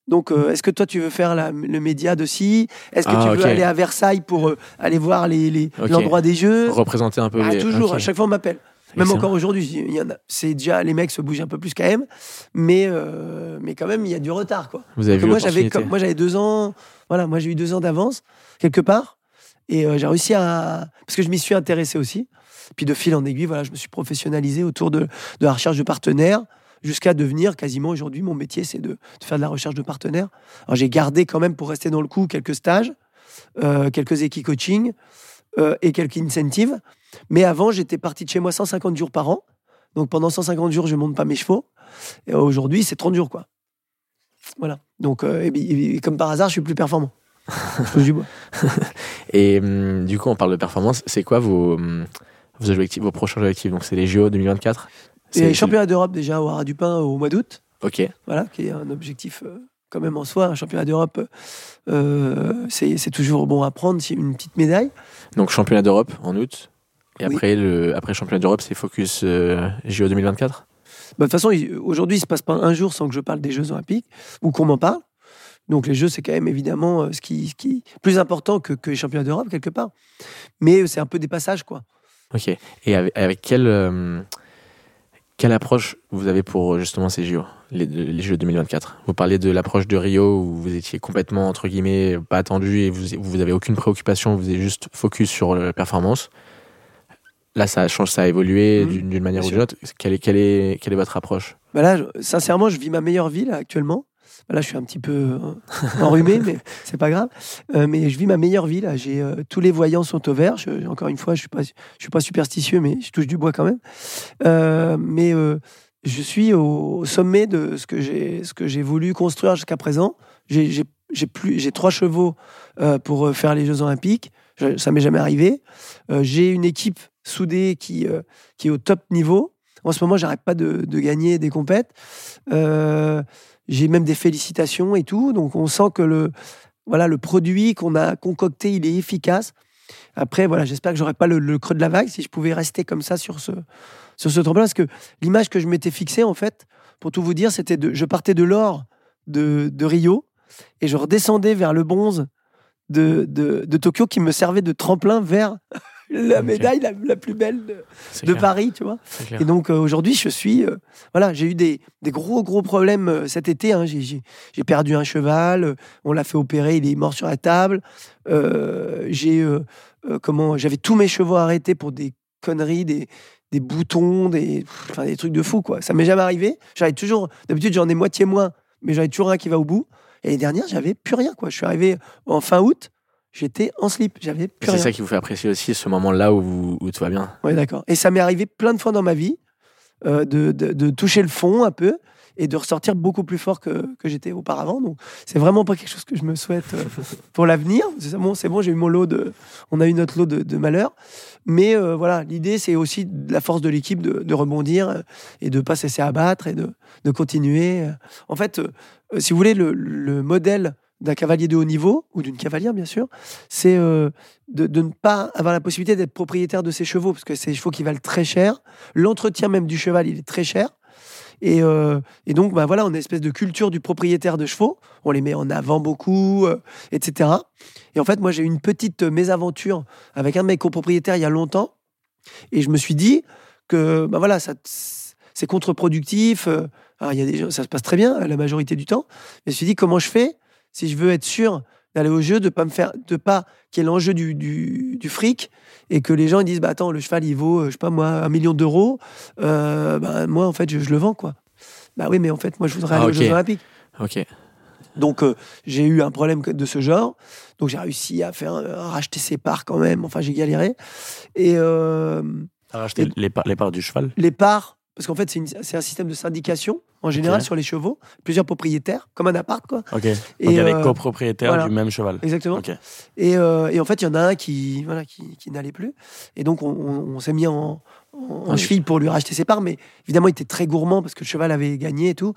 Donc, euh, est-ce que toi, tu veux faire la- le média de si Est-ce que Ah, tu veux aller à Versailles pour euh, aller voir les, les- Ok. l'endroit des jeux? Représenter un peu Ah, les. Toujours, à chaque fois, on m'appelle. Même encore aujourd'hui. C'est déjà les mecs se bougent un peu plus quand même, mais euh, mais quand même il y a du retard quoi. Vous avez vu moi, j'avais, moi, deux ans. Voilà, moi, j'ai eu deux ans d'avance, quelque part. Et euh, j'ai réussi à. Parce que je m'y suis intéressé aussi. Puis de fil en aiguille, voilà, je me suis professionnalisé autour de, de la recherche de partenaires, jusqu'à devenir quasiment aujourd'hui, mon métier, c'est de, de faire de la recherche de partenaires. Alors, j'ai gardé quand même, pour rester dans le coup, quelques stages, euh, quelques équis-coaching euh, et quelques incentives. Mais avant, j'étais parti de chez moi 150 jours par an. Donc pendant 150 jours, je monte pas mes chevaux. Et aujourd'hui, c'est 30 jours, quoi. Voilà. Donc, euh, et, et comme par hasard, je suis plus performant. Je du bois. Et hum, du coup, on parle de performance. C'est quoi vos, hum, vos objectifs, vos prochains objectifs? Donc, c'est les JO 2024 Et C'est- championnat d'Europe déjà au Haras du Pin au mois d'août. Ok. Voilà, qui est un objectif euh, quand même en soi. Un championnat d'Europe, euh, c'est c'est toujours bon à prendre. C'est une petite médaille. Donc, championnat d'Europe en août. Et Oui. après, le, après championnat d'Europe, c'est focus euh, JO 2024 Bah, De toute façon, aujourd'hui, il se passe pas un jour sans que je parle des Jeux Olympiques ou qu'on m'en parle. Donc les Jeux, c'est quand même évidemment euh, ce qui, qui plus important que, que les championnats d'Europe quelque part. Mais euh, c'est un peu des passages, quoi. Ok. Et avec, avec quelle, euh, quelle approche vous avez pour justement ces JO, les, les Jeux 2024 Vous parliez de l'approche de Rio où vous étiez complètement, entre guillemets, pas attendu et vous, vous avez aucune préoccupation, vous êtes juste focus sur la performance. Là, ça change, ça a évolué Mhm. d'une manière ou d'une autre. Quelle est, quelle, est, quelle est votre approche? Bah là, sincèrement, je vis ma meilleure vie là, actuellement Là, je suis un petit peu euh, enrhumé, mais c'est pas grave. Euh, mais je vis ma meilleure vie. Là, j'ai euh, tous les voyants sont au vert. Je- encore une fois, je suis pas, je suis pas superstitieux, mais je touche du bois quand même. Euh, mais je suis au, sommet de ce que j'ai, ce que j'ai voulu construire jusqu'à présent. J'ai, plus, j'ai trois chevaux euh, pour euh, faire les Jeux Olympiques. Je- ça m'est jamais arrivé. Euh, j'ai une équipe soudée qui, qui est au top niveau. En ce moment, j'arrête pas de, gagner des compètes. J'ai même des félicitations et tout. Donc, on sent que le, voilà, le produit qu'on a concocté, il est efficace. Après, voilà, j'espère que j'aurai pas le creux de la vague si je pouvais rester comme ça sur ce, sur ce tremplin. Parce que l'image que je m'étais fixée, en fait, pour tout vous dire, c'était de, je partais de l'or de, de Rio et je redescendais vers le bronze de, de, de Tokyo qui me servait de tremplin vers la médaille la, la plus belle de, Paris, tu vois. Et donc euh, aujourd'hui, je suis. euh, voilà, j'ai eu des, des gros, gros problèmes euh, cet été. hein. J'ai- perdu un cheval, on l'a fait opérer, il est mort sur la table. J'ai. comment J'avais tous mes chevaux arrêtés pour des conneries, des, des boutons, des, enfin, des trucs de fou, quoi. Ça m'est jamais arrivé. J'arrive toujours. D'habitude, j'en ai moitié moins, mais j'en ai toujours un qui va au bout. Et les dernières, j'avais plus rien, quoi. Je suis arrivé en fin août, j'étais en slip, j'avais plus C'est ça qui vous fait apprécier aussi ce moment-là où, où tout va bien. Oui, d'accord. Et ça m'est arrivé plein de fois dans ma vie euh, de, de- de toucher le fond un peu et de ressortir beaucoup plus fort que, que j'étais auparavant. Donc, c'est vraiment pas quelque chose que je me souhaite euh, pour l'avenir. C'est bon, c'est bon, j'ai eu mon lot de, on a eu notre lot de, de malheur. Mais euh, voilà, l'idée, c'est aussi la force de l'équipe de, rebondir euh, et de pas se laisser abattre et de, de continuer. En fait, si vous voulez, le, le modèle d'un cavalier de haut niveau, ou d'une cavalière, bien sûr, c'est de, de ne pas avoir la possibilité d'être propriétaire de ses chevaux, parce que c'est des chevaux qui valent très cher. L'entretien même du cheval, il est très cher. Et, euh, et donc, bah voilà, on a une espèce de culture du propriétaire de chevaux. On les met en avant beaucoup, euh, etc. Et en fait, moi, j'ai eu une petite mésaventure avec un de mes copropriétaires il y a longtemps. Et je me suis dit que, bah voilà, c'est contre-productif. euh, il y a des ça se passe très bien la majorité du temps. Mais je me suis dit, comment je fais si je veux être sûr d'aller au jeu, de pas me faire, de pas qu'il y ait l'enjeu du, du, du fric et que les gens ils disent, bah attends, le cheval il vaut, euh, je sais pas moi, un million d'euros. Euh, bah, moi en fait, je, je le vends quoi. Bah oui, mais en fait, moi je voudrais Ah, aller ok. aux Jeux Olympiques. Ok. Donc euh, j'ai eu un problème de ce genre. Donc j'ai réussi à faire à racheter ses parts quand même. Enfin, j'ai galéré. Et euh, À racheter Et- les, parts, les parts du cheval? les parts, parce qu'en fait c'est une- c'est un système de syndication en général sur les chevaux, plusieurs propriétaires, comme un appart quoi. Ok. Et, Donc avait euh, copropriétaire voilà. du même cheval. Exactement. Et, euh, et en fait, il y en a un qui, voilà, qui, qui n'allait plus. Et donc, on, on- on s'est mis en, en, Oui. cheville pour lui racheter ses parts. Mais évidemment, il était très gourmand parce que le cheval avait gagné et tout.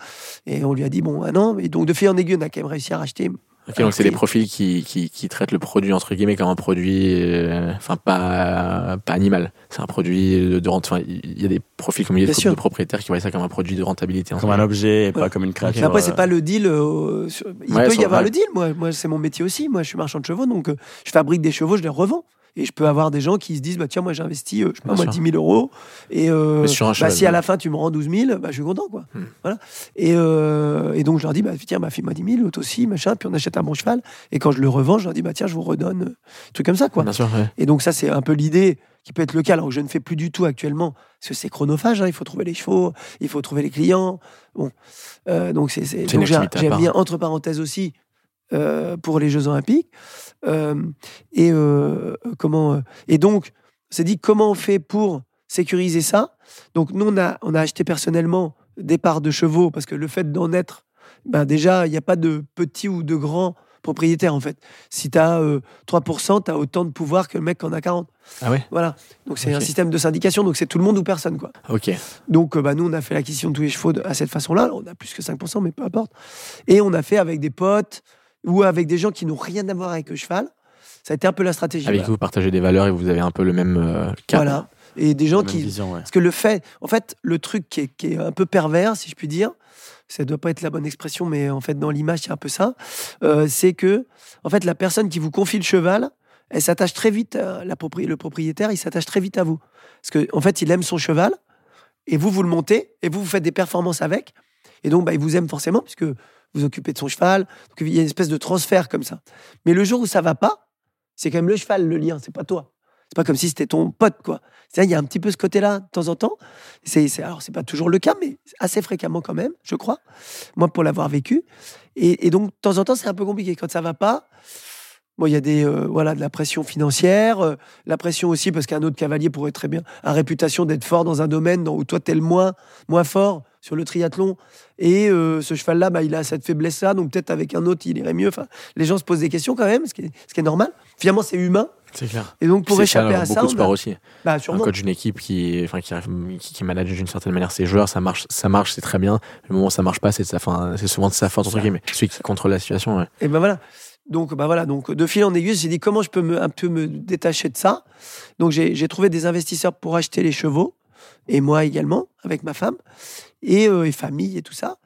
Et on lui a dit, bon, ah non. Et donc, de fil en aiguille, on a quand même réussi à racheter. Donc c'est des profils qui, qui, qui traitent le produit entre guillemets comme un produit, euh, enfin pas, pas animal. C'est un produit de, de rente. Enfin, il y a des profils comme il y a de, de propriétaires qui voient ça comme un produit de rentabilité. entre Comme un objet et pas Ouais. comme une créature. Mais après, c'est euh, pas le deal. euh, sur- il Ouais, peut y avoir le deal. Moi, moi c'est mon métier aussi. Moi, je suis marchand de chevaux. Donc, euh, je fabrique des chevaux, je les revends. Et je peux avoir des gens qui se disent, bah, tiens, moi, j'ai investi, euh, je sais pas, moi, sûr. 10 000 euros. Et euh, bah, cheval, si à la fin, tu me rends 12 000, bah, je suis content, quoi. Hmm. Voilà. Et, euh, et donc, je leur dis, bah, tiens, bah, fais-moi 10 000, l'autre aussi, machin. Puis on achète un bon cheval. Et quand je le revends, je leur dis, bah, tiens, je vous redonne. euh, Un truc comme ça, quoi. Bien sûr, ouais. Et donc ça, c'est un peu l'idée qui peut être le cas, alors que je ne fais plus du tout actuellement, parce que c'est chronophage, hein, il faut trouver les chevaux, il faut trouver les clients. Bon, Euh, donc c'est, donc j'ai, j'ai mis entre parenthèses aussi euh, pour les Jeux Olympiques. Euh, et euh, comment euh, Et donc, on s'est dit comment on fait pour sécuriser ça? Donc nous, on a, on a acheté personnellement des parts de chevaux, parce que le fait d'en être, ben déjà, il n'y a pas de petits ou de grands propriétaires en fait. Si tu as 3%, tu as autant de pouvoir que le mec qui en a 40. Ah ouais? Voilà. Donc c'est un système de syndication, donc c'est tout le monde ou personne. quoi. Ok. Donc euh, bah, nous, on a fait l'acquisition de tous les chevaux de- à cette façon-là. On a plus que 5%, mais peu importe. Et on a fait avec des potes ou avec des gens qui n'ont rien à voir avec le cheval. Ça a été un peu la stratégie. Avec voilà. qui vous partagez des valeurs et vous avez un peu le même euh, cap. Voilà. Et des gens la même qui, vision, ouais. parce que le fait, en fait, le truc qui est, qui est un peu pervers, si je puis dire, ça doit pas être la bonne expression, mais en fait, dans l'image, c'est un peu ça, euh, c'est que, en fait, la personne qui vous confie le cheval, elle s'attache très vite, à la propri- le propriétaire, il s'attache très vite à vous. Parce qu'en en fait, il aime son cheval, et vous, vous le montez, et vous, vous faites des performances avec, et donc, bah, il vous aime forcément, puisque vous occupez de son cheval, il y a une espèce de transfert comme ça. Mais le jour où ça va pas, c'est quand même le cheval, le lien, c'est pas toi. C'est pas comme si c'était ton pote, quoi. Il y a un petit peu ce côté-là de temps en temps. C'est, c'est alors c'est pas toujours le cas, mais assez fréquemment quand même, je crois. Moi, pour l'avoir vécu. Et, et donc de temps en temps, c'est un peu compliqué quand ça va pas. Bon, il y a des euh, voilà de la pression financière, euh, la pression aussi parce qu'un autre cavalier pourrait très bien a réputation d'être fort dans un domaine dans- où toi t'es le moins moins fort sur le triathlon et euh, ce cheval là bah, il a cette faiblesse là donc peut-être avec un autre il irait mieux enfin les gens se posent des questions quand même ce qui est, ce qui est normal finalement c'est humain C'est clair. et donc pour C'est échapper ça, à beaucoup ça de on sport a- aussi. bah Un coach d'une équipe qui, enfin, qui, qui, qui manage d'une certaine manière ses joueurs, ça marche, ça marche, c'est très bien. Le moment où ça marche pas, c'est de sa fin, c'est souvent de sa faute entre guillemets. Celui qui contrôle la situation. Ouais. Et ben voilà. Donc, bah voilà. Donc, de fil en aiguille, j'ai dit comment je peux me, un peu me détacher de ça? Donc, j'ai trouvé des investisseurs pour acheter les chevaux et moi également avec ma femme et, euh, et famille et tout ça.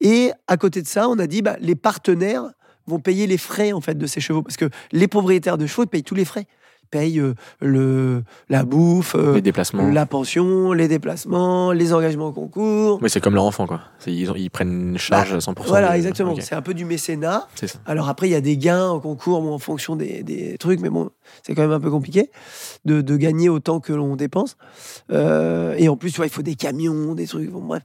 Et à côté de ça, on a dit bah, les partenaires vont payer les frais en fait de ces chevaux parce que les propriétaires de chevaux payent tous les frais. Payent euh, le la bouffe, euh, Les déplacements. la pension, les déplacements, les engagements au concours. Mais c'est comme leur enfant, quoi. Ils, ils prennent une charge à 100%. Bah, Voilà, de- exactement. C'est un peu du mécénat. Ça. Alors après, il y a des gains au concours bon, en fonction des, des trucs, mais bon, c'est quand même un peu compliqué de, de gagner autant que l'on dépense. Euh, et en plus, tu vois, il faut des camions, des trucs, bon, bref.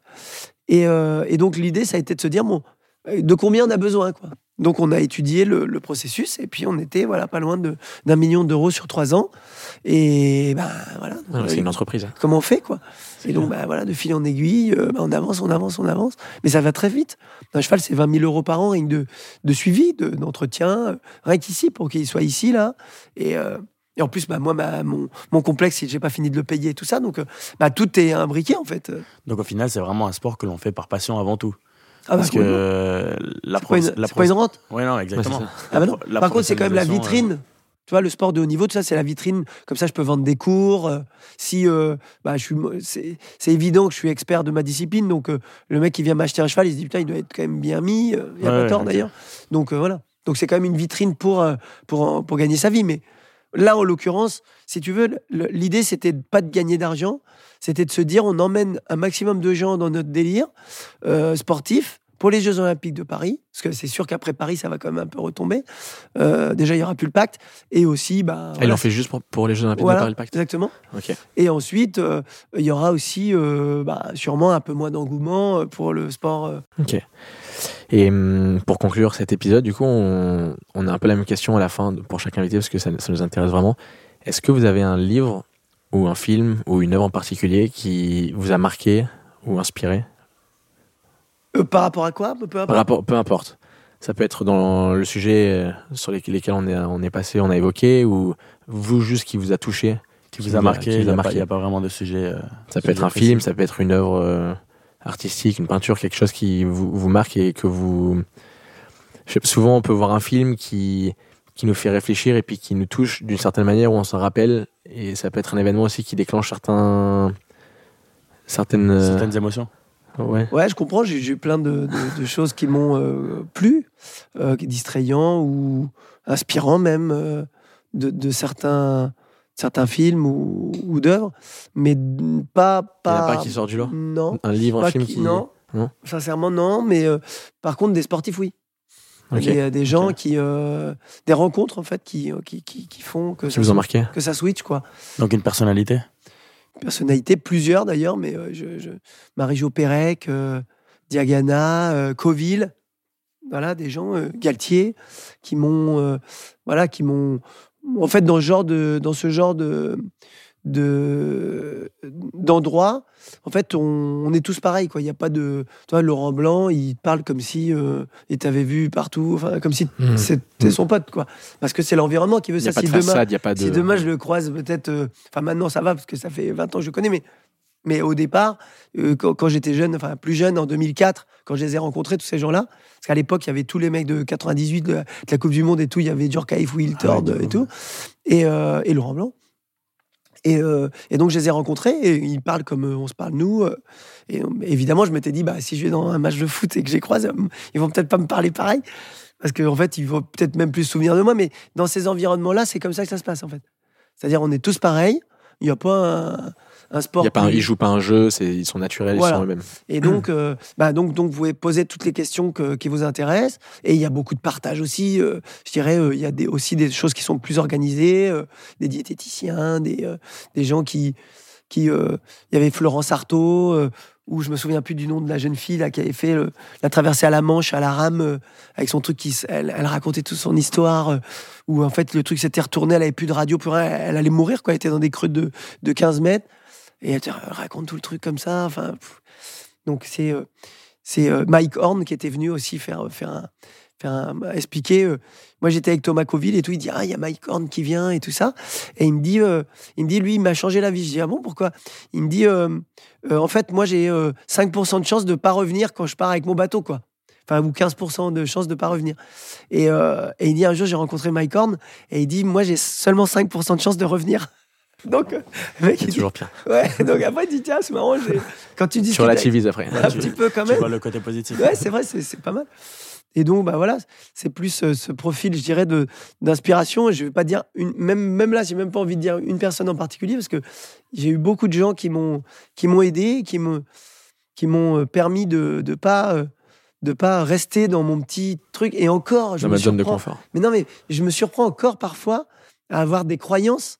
Et, euh, et donc l'idée, ça a été de se dire, bon, de combien on a besoin, quoi? Donc on a étudié le, le processus et puis on était voilà pas loin de- d'un million d'euros sur trois ans. Et ben voilà. Ouais, c'est une entreprise. hein. Comment on fait quoi? Et donc bah, voilà, de fil en aiguille, euh, bah, on avance, on avance, on avance. Mais ça va très vite. Un cheval, c'est 20 000 euros par an, rien que de, de suivi, de- d'entretien, euh, rien qu'ici, pour qu'il soit ici, là. Et, euh, et en plus, bah, moi, ma- mon, mon complexe, j'ai pas fini de le payer et tout ça. Donc, euh, bah, tout est imbriqué, en fait. Donc au final, c'est vraiment un sport que l'on fait par passion avant tout. Ah, bah, Parce que euh, la c'est pas, une, pro- la c'est pas une rente. Ouais, non, exactement. Ouais, Ah bah non. La Par contre, c'est quand même la professionnalisation, vitrine. Tu vois, le sport de haut niveau, tout ça, c'est la vitrine. Comme ça, je peux vendre des cours. euh, si, euh, bah, je suis, c'est, c'est évident que je suis expert de ma discipline. Donc, euh, le mec qui vient m'acheter un cheval, il se dit putain, il doit être quand même bien mis. euh, Il n'y a Ouais, pas tort ok. d'ailleurs. Donc, euh, voilà. Donc, c'est quand même une vitrine pour, euh, pour, pour gagner sa vie. Mais là, en l'occurrence, si tu veux, le- l'idée, c'était pas de gagner d'argent. C'était de se dire, on emmène un maximum de gens dans notre délire euh, sportif pour les Jeux Olympiques de Paris, parce que c'est sûr qu'après Paris, ça va quand même un peu retomber. Euh, déjà, il y aura plus le pacte, et aussi, bah, Ah, l'ont fait juste pour, pour les Jeux Olympiques voilà, de Paris, le pacte. exactement. Et ensuite, euh, il y aura aussi, euh, bah, sûrement un peu moins d'engouement pour le sport. Ok. Et hum, pour conclure cet épisode, du coup, on, on a un peu la même question à la fin pour chaque invité parce que ça, ça nous intéresse vraiment. Est-ce que vous avez un livre ou un film ou une œuvre en particulier qui vous a marqué ou inspiré? Euh, par rapport à quoi? Peu importe. Par rapport, peu importe. Ça peut être dans le sujet euh, sur les- lesquels on est, on est passé, on a évoqué, ou vous juste qui vous a touché. Qui vous a marqué, qui il vous n'y a a, pas- marqué. il y a pas vraiment de sujet. euh, Ça peut sujet être un précis. film, ça peut être une œuvre euh, artistique, une peinture, quelque chose qui vous, vous marque et que vous. Sais- souvent, on peut voir un film qui, qui nous fait réfléchir et puis qui nous touche d'une certaine manière où on s'en rappelle. Et ça peut être un événement aussi qui déclenche certains. Certaines. euh, Certaines émotions. Ouais. Ouais, je comprends. J'ai eu plein de, de- de choses qui m'ont euh, plu, euh, distrayants ou inspirants même euh, de, de certains, certains films ou, ou d'œuvres, mais pas Il n'y en pas. a pas qui sort du lot? Non. Un livre, un pas film qui- qui. Non. Non Sincèrement, non. Mais euh, par contre, des sportifs, oui. Ok. Il y a des gens Ok. qui. euh, des rencontres, en fait, qui, euh, qui, qui, qui font que ça, vous ont marqué que ça switch, quoi. Donc une personnalité? Personnalités, plusieurs d'ailleurs, mais euh, je, je- Marie-Jo Pérec, euh, Diagana, euh, Coville, voilà, des gens, euh, Galtier, qui m'ont, euh, voilà, qui m'ont, en fait, dans ce genre de, dans ce genre de, de d'endroit, en fait, on, on est tous pareils, quoi. Il n'y a pas de, toi, Laurent Blanc, il parle comme si euh, il t'avait vu partout, enfin, comme si Hmm. c'était Hmm. son pote, quoi. Parce que c'est l'environnement qui veut ça. Si demain, façade, de. si je le croise peut-être, euh, enfin maintenant ça va parce que ça fait 20 ans que je le connais, mais, mais au départ, euh, quand, quand j'étais jeune, enfin plus jeune, en 2004, quand je les ai rencontrés, tous ces gens-là, parce qu'à l'époque il y avait tous les mecs de 98 de, la- de la Coupe du Monde et tout, il y avait Djorkaeff, Wiltord Ah ouais, et tout, et, et Laurent Blanc. Et, euh, et donc je les ai rencontrés et ils parlent comme euh, on se parle nous. euh, et évidemment, je m'étais dit, bah, si je vais dans un match de foot et que je les croise, ils vont peut-être pas me parler pareil. Parce qu'en fait, ils vont peut-être même plus se souvenir de moi. Mais dans ces environnements-là, c'est comme ça que ça se passe, en fait. C'est-à-dire, on est tous pareils. Il n'y a pas un, un sport. Y a pas un, ils jouent pas un jeu, c'est, ils sont naturels, Voilà. ils sont eux-mêmes. Et donc, euh, bah donc, donc, vous pouvez poser toutes les questions que- qui vous intéressent. Et il y a beaucoup de partage aussi. euh, je dirais, euh, il y a des, aussi des choses qui sont plus organisées, des diététiciens, des, des gens qui, qui, il y avait Florence Artaud, où je me souviens plus du nom de la jeune fille là qui avait fait le- la traversée à la Manche, à la rame, euh, avec son truc qui, elle, elle racontait toute son histoire, euh, où en fait le truc s'était retourné, elle avait plus de radio, plus rien, elle allait mourir quoi, elle était dans des creux de, de 15 mètres. Et elle, te raconte tout le truc comme ça. Enfin, donc c'est euh, c'est euh, Mike Horn qui était venu aussi faire un, faire un- expliquer. euh, moi j'étais avec Thomas Coville et tout. Il dit ah il y a Mike Horn qui vient et tout ça. Et il me dit euh, il me dit lui il m'a changé la vie. Je dis ah bon pourquoi? Il me dit euh, euh, en fait moi j'ai euh, 5% de chance de pas revenir quand je pars avec mon bateau quoi. Enfin, ou 15% de chance de pas revenir. Et, euh, et il dit un jour, j'ai rencontré Mike Horn, et il dit, moi, j'ai seulement 5% de chance de revenir. Donc, euh, mec, il C'est dit, toujours pire. Ouais, donc après, il dit, tiens, c'est marrant, j'ai- quand tu dis Tu relativises après. un petit peu quand Tu même. vois le côté positif. Ouais, c'est vrai, c'est c'est pas mal. Et donc, bah voilà, c'est plus euh, ce profil, je dirais, de d'inspiration. Je vais pas dire une, même même là, j'ai même pas envie de dire une personne en particulier parce que j'ai eu beaucoup de gens qui m'ont qui m'ont aidé, qui me qui m'ont euh, permis de de pas de pas rester dans mon petit truc. Et encore, je Dans me ma zone de confort. mais non, mais je me surprends encore parfois à avoir des croyances.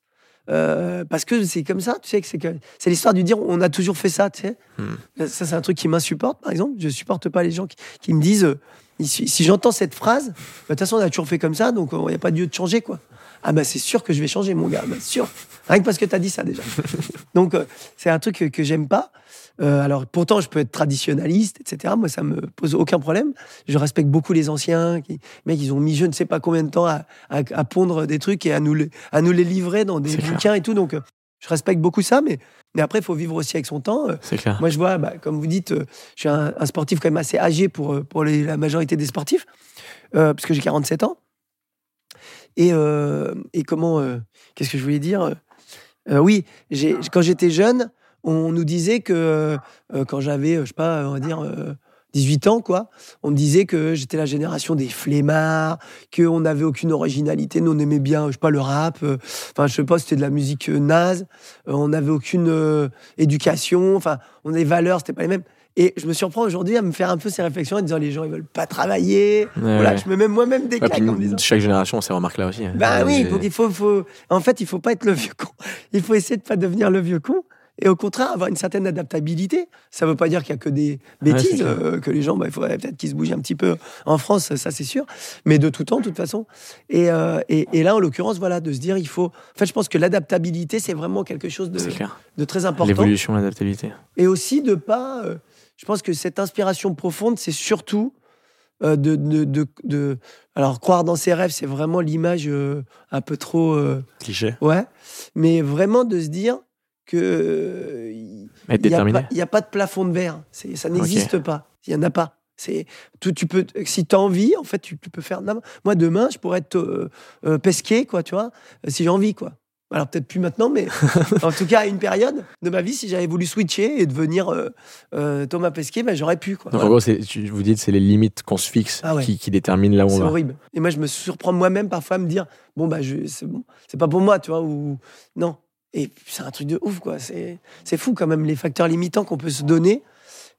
Euh, parce que c'est comme ça, tu sais que c'est que c'est l'histoire du dire on a toujours fait ça, tu sais. Hmm. Ça c'est un truc qui m'insupporte par exemple. Je supporte pas les gens qui, qui me disent euh, si, si j'entends cette phrase, bah, de toute façon on a toujours fait comme ça, donc il n'y a pas de lieu de changer quoi. Ah bah c'est sûr que je vais changer mon gars, bah, sûr. Rien que parce que tu as dit ça déjà. donc euh, c'est un truc que, que j'aime pas. Euh, alors pourtant je peux être traditionnaliste, etc. Moi ça me pose aucun problème. Je respecte beaucoup les anciens. Qui, mec ils ont mis je ne sais pas combien de temps à, à- à pondre des trucs et à nous les, à nous les livrer dans des clair. bouquins et tout. Donc euh, je respecte beaucoup ça, mais, mais après il faut vivre aussi avec son temps. Euh, C'est clair. moi, je vois, bah, comme vous dites, je suis un, un sportif quand même assez âgé pour, pour les- la majorité des sportifs, euh, parce que j'ai 47 ans. Et, euh, et comment. Qu'est-ce que je voulais dire Euh, Oui, quand j'étais jeune, on nous disait que euh, quand j'avais, euh, je sais pas, on va dire. euh, 18 ans, quoi. On me disait que j'étais la génération des flemmards, qu'on n'avait aucune originalité. Nous, on aimait bien, je sais pas, le rap. euh, Enfin, je sais pas, c'était de la musique euh, naze. Euh, on n'avait aucune euh, éducation. Enfin, on avait des valeurs, c'était pas les mêmes. Et je me surprends aujourd'hui à me faire un peu ces réflexions en disant les gens ils veulent pas travailler. Ouais, voilà, ouais. je me mets moi-même des claques en disant. chaque génération, on ces remarques-là aussi. hein. Bah oui, Euh, donc il faut, faut, en fait, il faut pas être le vieux con. Il faut essayer de pas devenir le vieux con. Et au contraire, avoir une certaine adaptabilité. Ça veut pas dire qu'il y a que des bêtises, euh, que les gens, bah, il faudrait peut-être qu'ils se bougent un petit peu en France, ça c'est sûr. Mais de tout temps, de toute façon. Et, euh, et, et là, en l'occurrence, voilà, de se dire, il faut. En fait, je pense que l'adaptabilité, c'est vraiment quelque chose de, très important. L'évolution, l'adaptabilité. Et aussi de pas. euh, je pense que cette inspiration profonde, c'est surtout de, de, de, de- Alors, croire dans ses rêves, c'est vraiment l'image euh, un peu trop. euh, Cliché. ouais. Mais vraiment de se dire que. euh, il n'y a, pas- a de plafond de verre. C'est- Ça n'existe pas. Il n'y en a pas. C'est tout, tu peux, si tu as envie, en fait, tu, tu peux faire. Moi, demain, je pourrais être euh, euh, pesqué, quoi, tu vois, euh, si j'ai envie, quoi. Alors, peut-être plus maintenant, mais en tout cas, à une période de ma vie, si j'avais voulu switcher et devenir euh, euh, Thomas Pesquet, ben, j'aurais pu, quoi. Donc, en gros, c'est- tu, vous dites c'est les limites qu'on se fixe Ah ouais. qui, qui déterminent là où on C'est va. horrible. Et moi, je me surprends moi-même parfois à me dire bon, bah, c'est bon, c'est pas pour moi, tu vois, ou non. Et c'est un truc de ouf, quoi. C'est, c'est fou quand même les facteurs limitants qu'on peut se donner.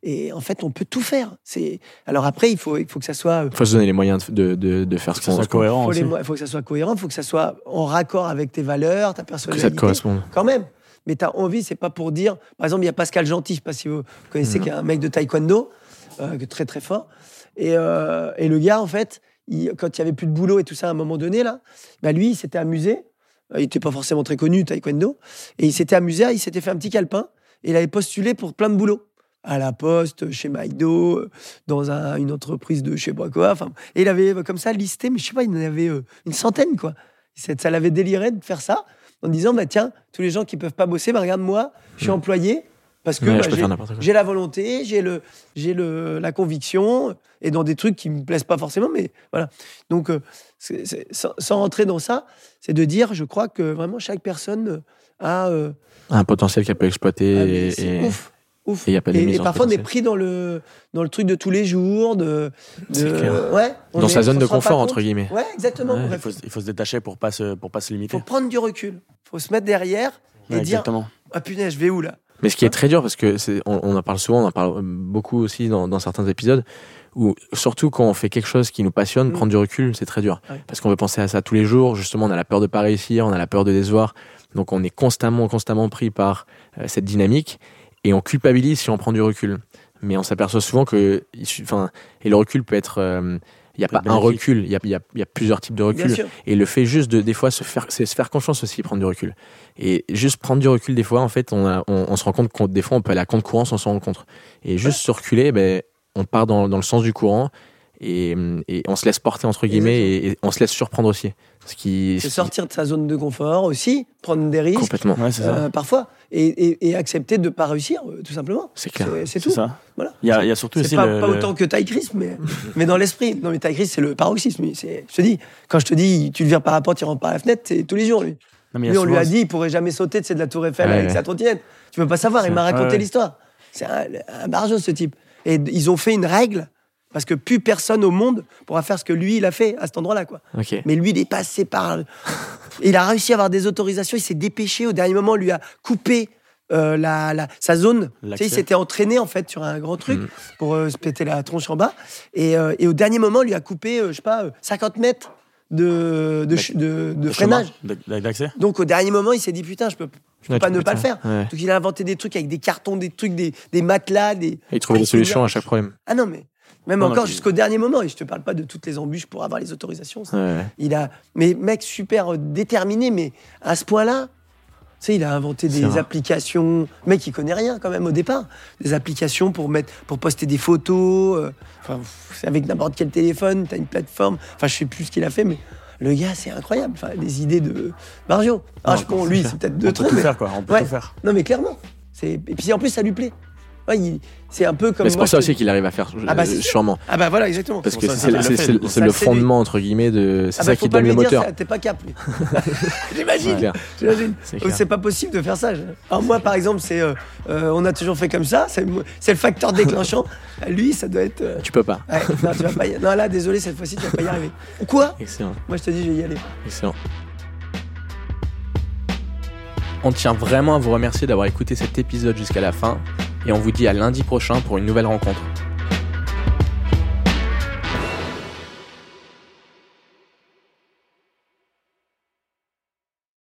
Et en fait, on peut tout faire. C'est alors après, il faut, il faut que ça soit. Il faut se donner les moyens de, de, de faire Que ce ça qu'on cohérent faut aussi. les mo- faut que ça soit cohérent, il faut que ça soit en raccord avec tes valeurs, ta que personnalité. ça te corresponde. Quand même. Mais tu as envie, c'est pas pour dire. Par exemple, il y a Pascal Gentil, je sais pas si vous connaissez, Non. qui est un mec de taekwondo, euh, très très fort. Et, euh, et le gars, en fait, il- quand il y avait plus de boulot et tout ça à un moment donné, là, bah lui, il s'était amusé. Euh, Il était pas forcément très connu, taekwondo. Et il s'était amusé, il s'était fait un petit calepin. Et il avait postulé pour plein de boulots. À la poste, chez Maïdo, euh, dans un- une entreprise de je sais pas quoi. Enfin, et il avait euh, comme ça listé, mais je sais pas, il en avait une centaine, quoi. Ça l'avait déliré de faire ça en disant bah tiens tous les gens qui peuvent pas bosser bah regarde moi je suis Mm. employé parce que Ouais, bah, j'ai- la volonté j'ai le j'ai le la conviction et dans des trucs qui me plaisent pas forcément mais voilà donc euh, sans, sans rentrer dans ça c'est de dire je crois que vraiment chaque personne a euh, Un potentiel qu'elle peut exploiter. ah, et, ouf ouf et y a pas et, et parfois on est pris dans le dans le truc de tous les jours de, de C'est clair. ouais dans est- sa zone on de confort, entre guillemets. ouais exactement Ouais. Il faut, il faut se détacher pour pas se, pour pas se Il limiter. faut prendre du recul. Il faut se mettre derrière et Ouais, dire exactement. ah punaise, je vais où là? Mais ce qui est très dur, parce que c'est, on, on en parle souvent, on en parle beaucoup aussi dans, dans certains épisodes, où surtout quand on fait quelque chose qui nous passionne, Mm. prendre du recul, c'est très dur. Ouais. Parce qu'on veut penser à ça tous les jours. Justement, on a la peur de pas réussir, on a la peur de décevoir. Donc on est constamment, constamment pris par euh, cette dynamique et on culpabilise si on prend du recul. Mais on s'aperçoit souvent que, enfin, et le recul peut être, euh, n'y a pas un recul, il y a, y a- y a plusieurs types de recul. Et le fait juste de, des fois, se faire, c'est se faire confiance aussi, prendre du recul. Et juste prendre du recul, des fois, en fait, on, a- on, on se rend compte qu'on, des fois, on peut aller à compte courant sans s'en rendre compte. Et juste se reculer, ben, on part dans, dans le sens du courant et, et on se laisse porter, entre guillemets, et, et on se laisse surprendre aussi. Ce qui, sortir de sa zone de confort aussi, prendre des risques complètement. Ouais, c'est ça. euh, parfois et, et- et accepter de ne pas réussir, euh, tout simplement. C'est clair. C'est- tout. ça. Voilà. Il y a, il y a surtout C'est aussi pas, le, pas le- autant que Ty Chris, mais, mais dans l'esprit. Non, mais Ty Chris, c'est le paroxysme. Je te dis, quand je te dis, tu le vires par la porte, il rentre par la fenêtre, c'est tous les jours, lui. Non, mais Lui, on lui a dit, il pourrait jamais sauter de la Tour Eiffel Ouais, avec ouais. sa trottinette. Tu peux pas savoir, il m'a raconté ouais, ouais. l'histoire. C'est un, un barjot, ce type. Et ils ont fait une règle, parce que plus personne au monde pourra faire ce que lui, il a fait à cet endroit-là, quoi. Mais lui, il est passé par. Il a réussi à avoir des autorisations. Il s'est dépêché. Au dernier moment, on lui a coupé euh, la, la- sa zone. Tu sais, il s'était entraîné en fait sur un grand truc Mhm. pour euh, se péter la tronche en bas. Et, euh, et au dernier moment, on lui a coupé, je sais pas, euh, 50 mètres de, de, de- de freinage. Donc au dernier moment, il s'est dit putain, je peux, je peux Ouais, pas ne pas le faire. Ouais. Donc il a inventé des trucs avec des cartons, des trucs, des, des matelas, des. Et il trouvait des solutions à chaque problème. Ah non mais même Non, encore jusqu'au dernier moment. Et je te parle pas de toutes les embûches pour avoir les autorisations. ça. Ouais. Il a, mais mec super euh, déterminé, mais à ce point-là, tu sais, il a inventé des applications. Le Mec, il connaît rien quand même au départ. Des applications pour mettre, pour poster des photos. euh, Enfin, c'est avec n'importe quel téléphone, t'as une plateforme. Enfin, je sais plus ce qu'il a fait, mais le gars, c'est incroyable. Enfin, les idées de Mario. Ah, je comprends, lui, c'est peut-être On deux peut trucs. tout mais- faire, quoi. On peut Ouais. tout faire. Non, mais clairement. C'est et puis en plus, ça lui plaît. Ouais, il- c'est un peu comme. Mais c'est pour ça aussi qu'il arrive à faire, Ah bah, euh, c'est sûrement. Ah bah voilà, exactement. Parce que ça, c'est ça, Ça, le fondement, entre guillemets, de. C'est Ah ça bah, qui faut pas donne le moteur. ça, T'es pas cap, J'imagine. C'est pas possible de faire ça. Alors moi, par exemple, c'est, euh, euh, on a toujours fait comme ça. C'est c'est le facteur déclenchant. Lui, ça doit être. euh, Tu peux pas. ouais, non, tu vas pas y... non, là, désolé, cette fois-ci, tu vas pas y arriver. Quoi Excellent. Moi, je te dis, je vais y aller. Excellent. On tient vraiment à vous remercier d'avoir écouté cet épisode jusqu'à la fin et on vous dit à lundi prochain pour une nouvelle rencontre.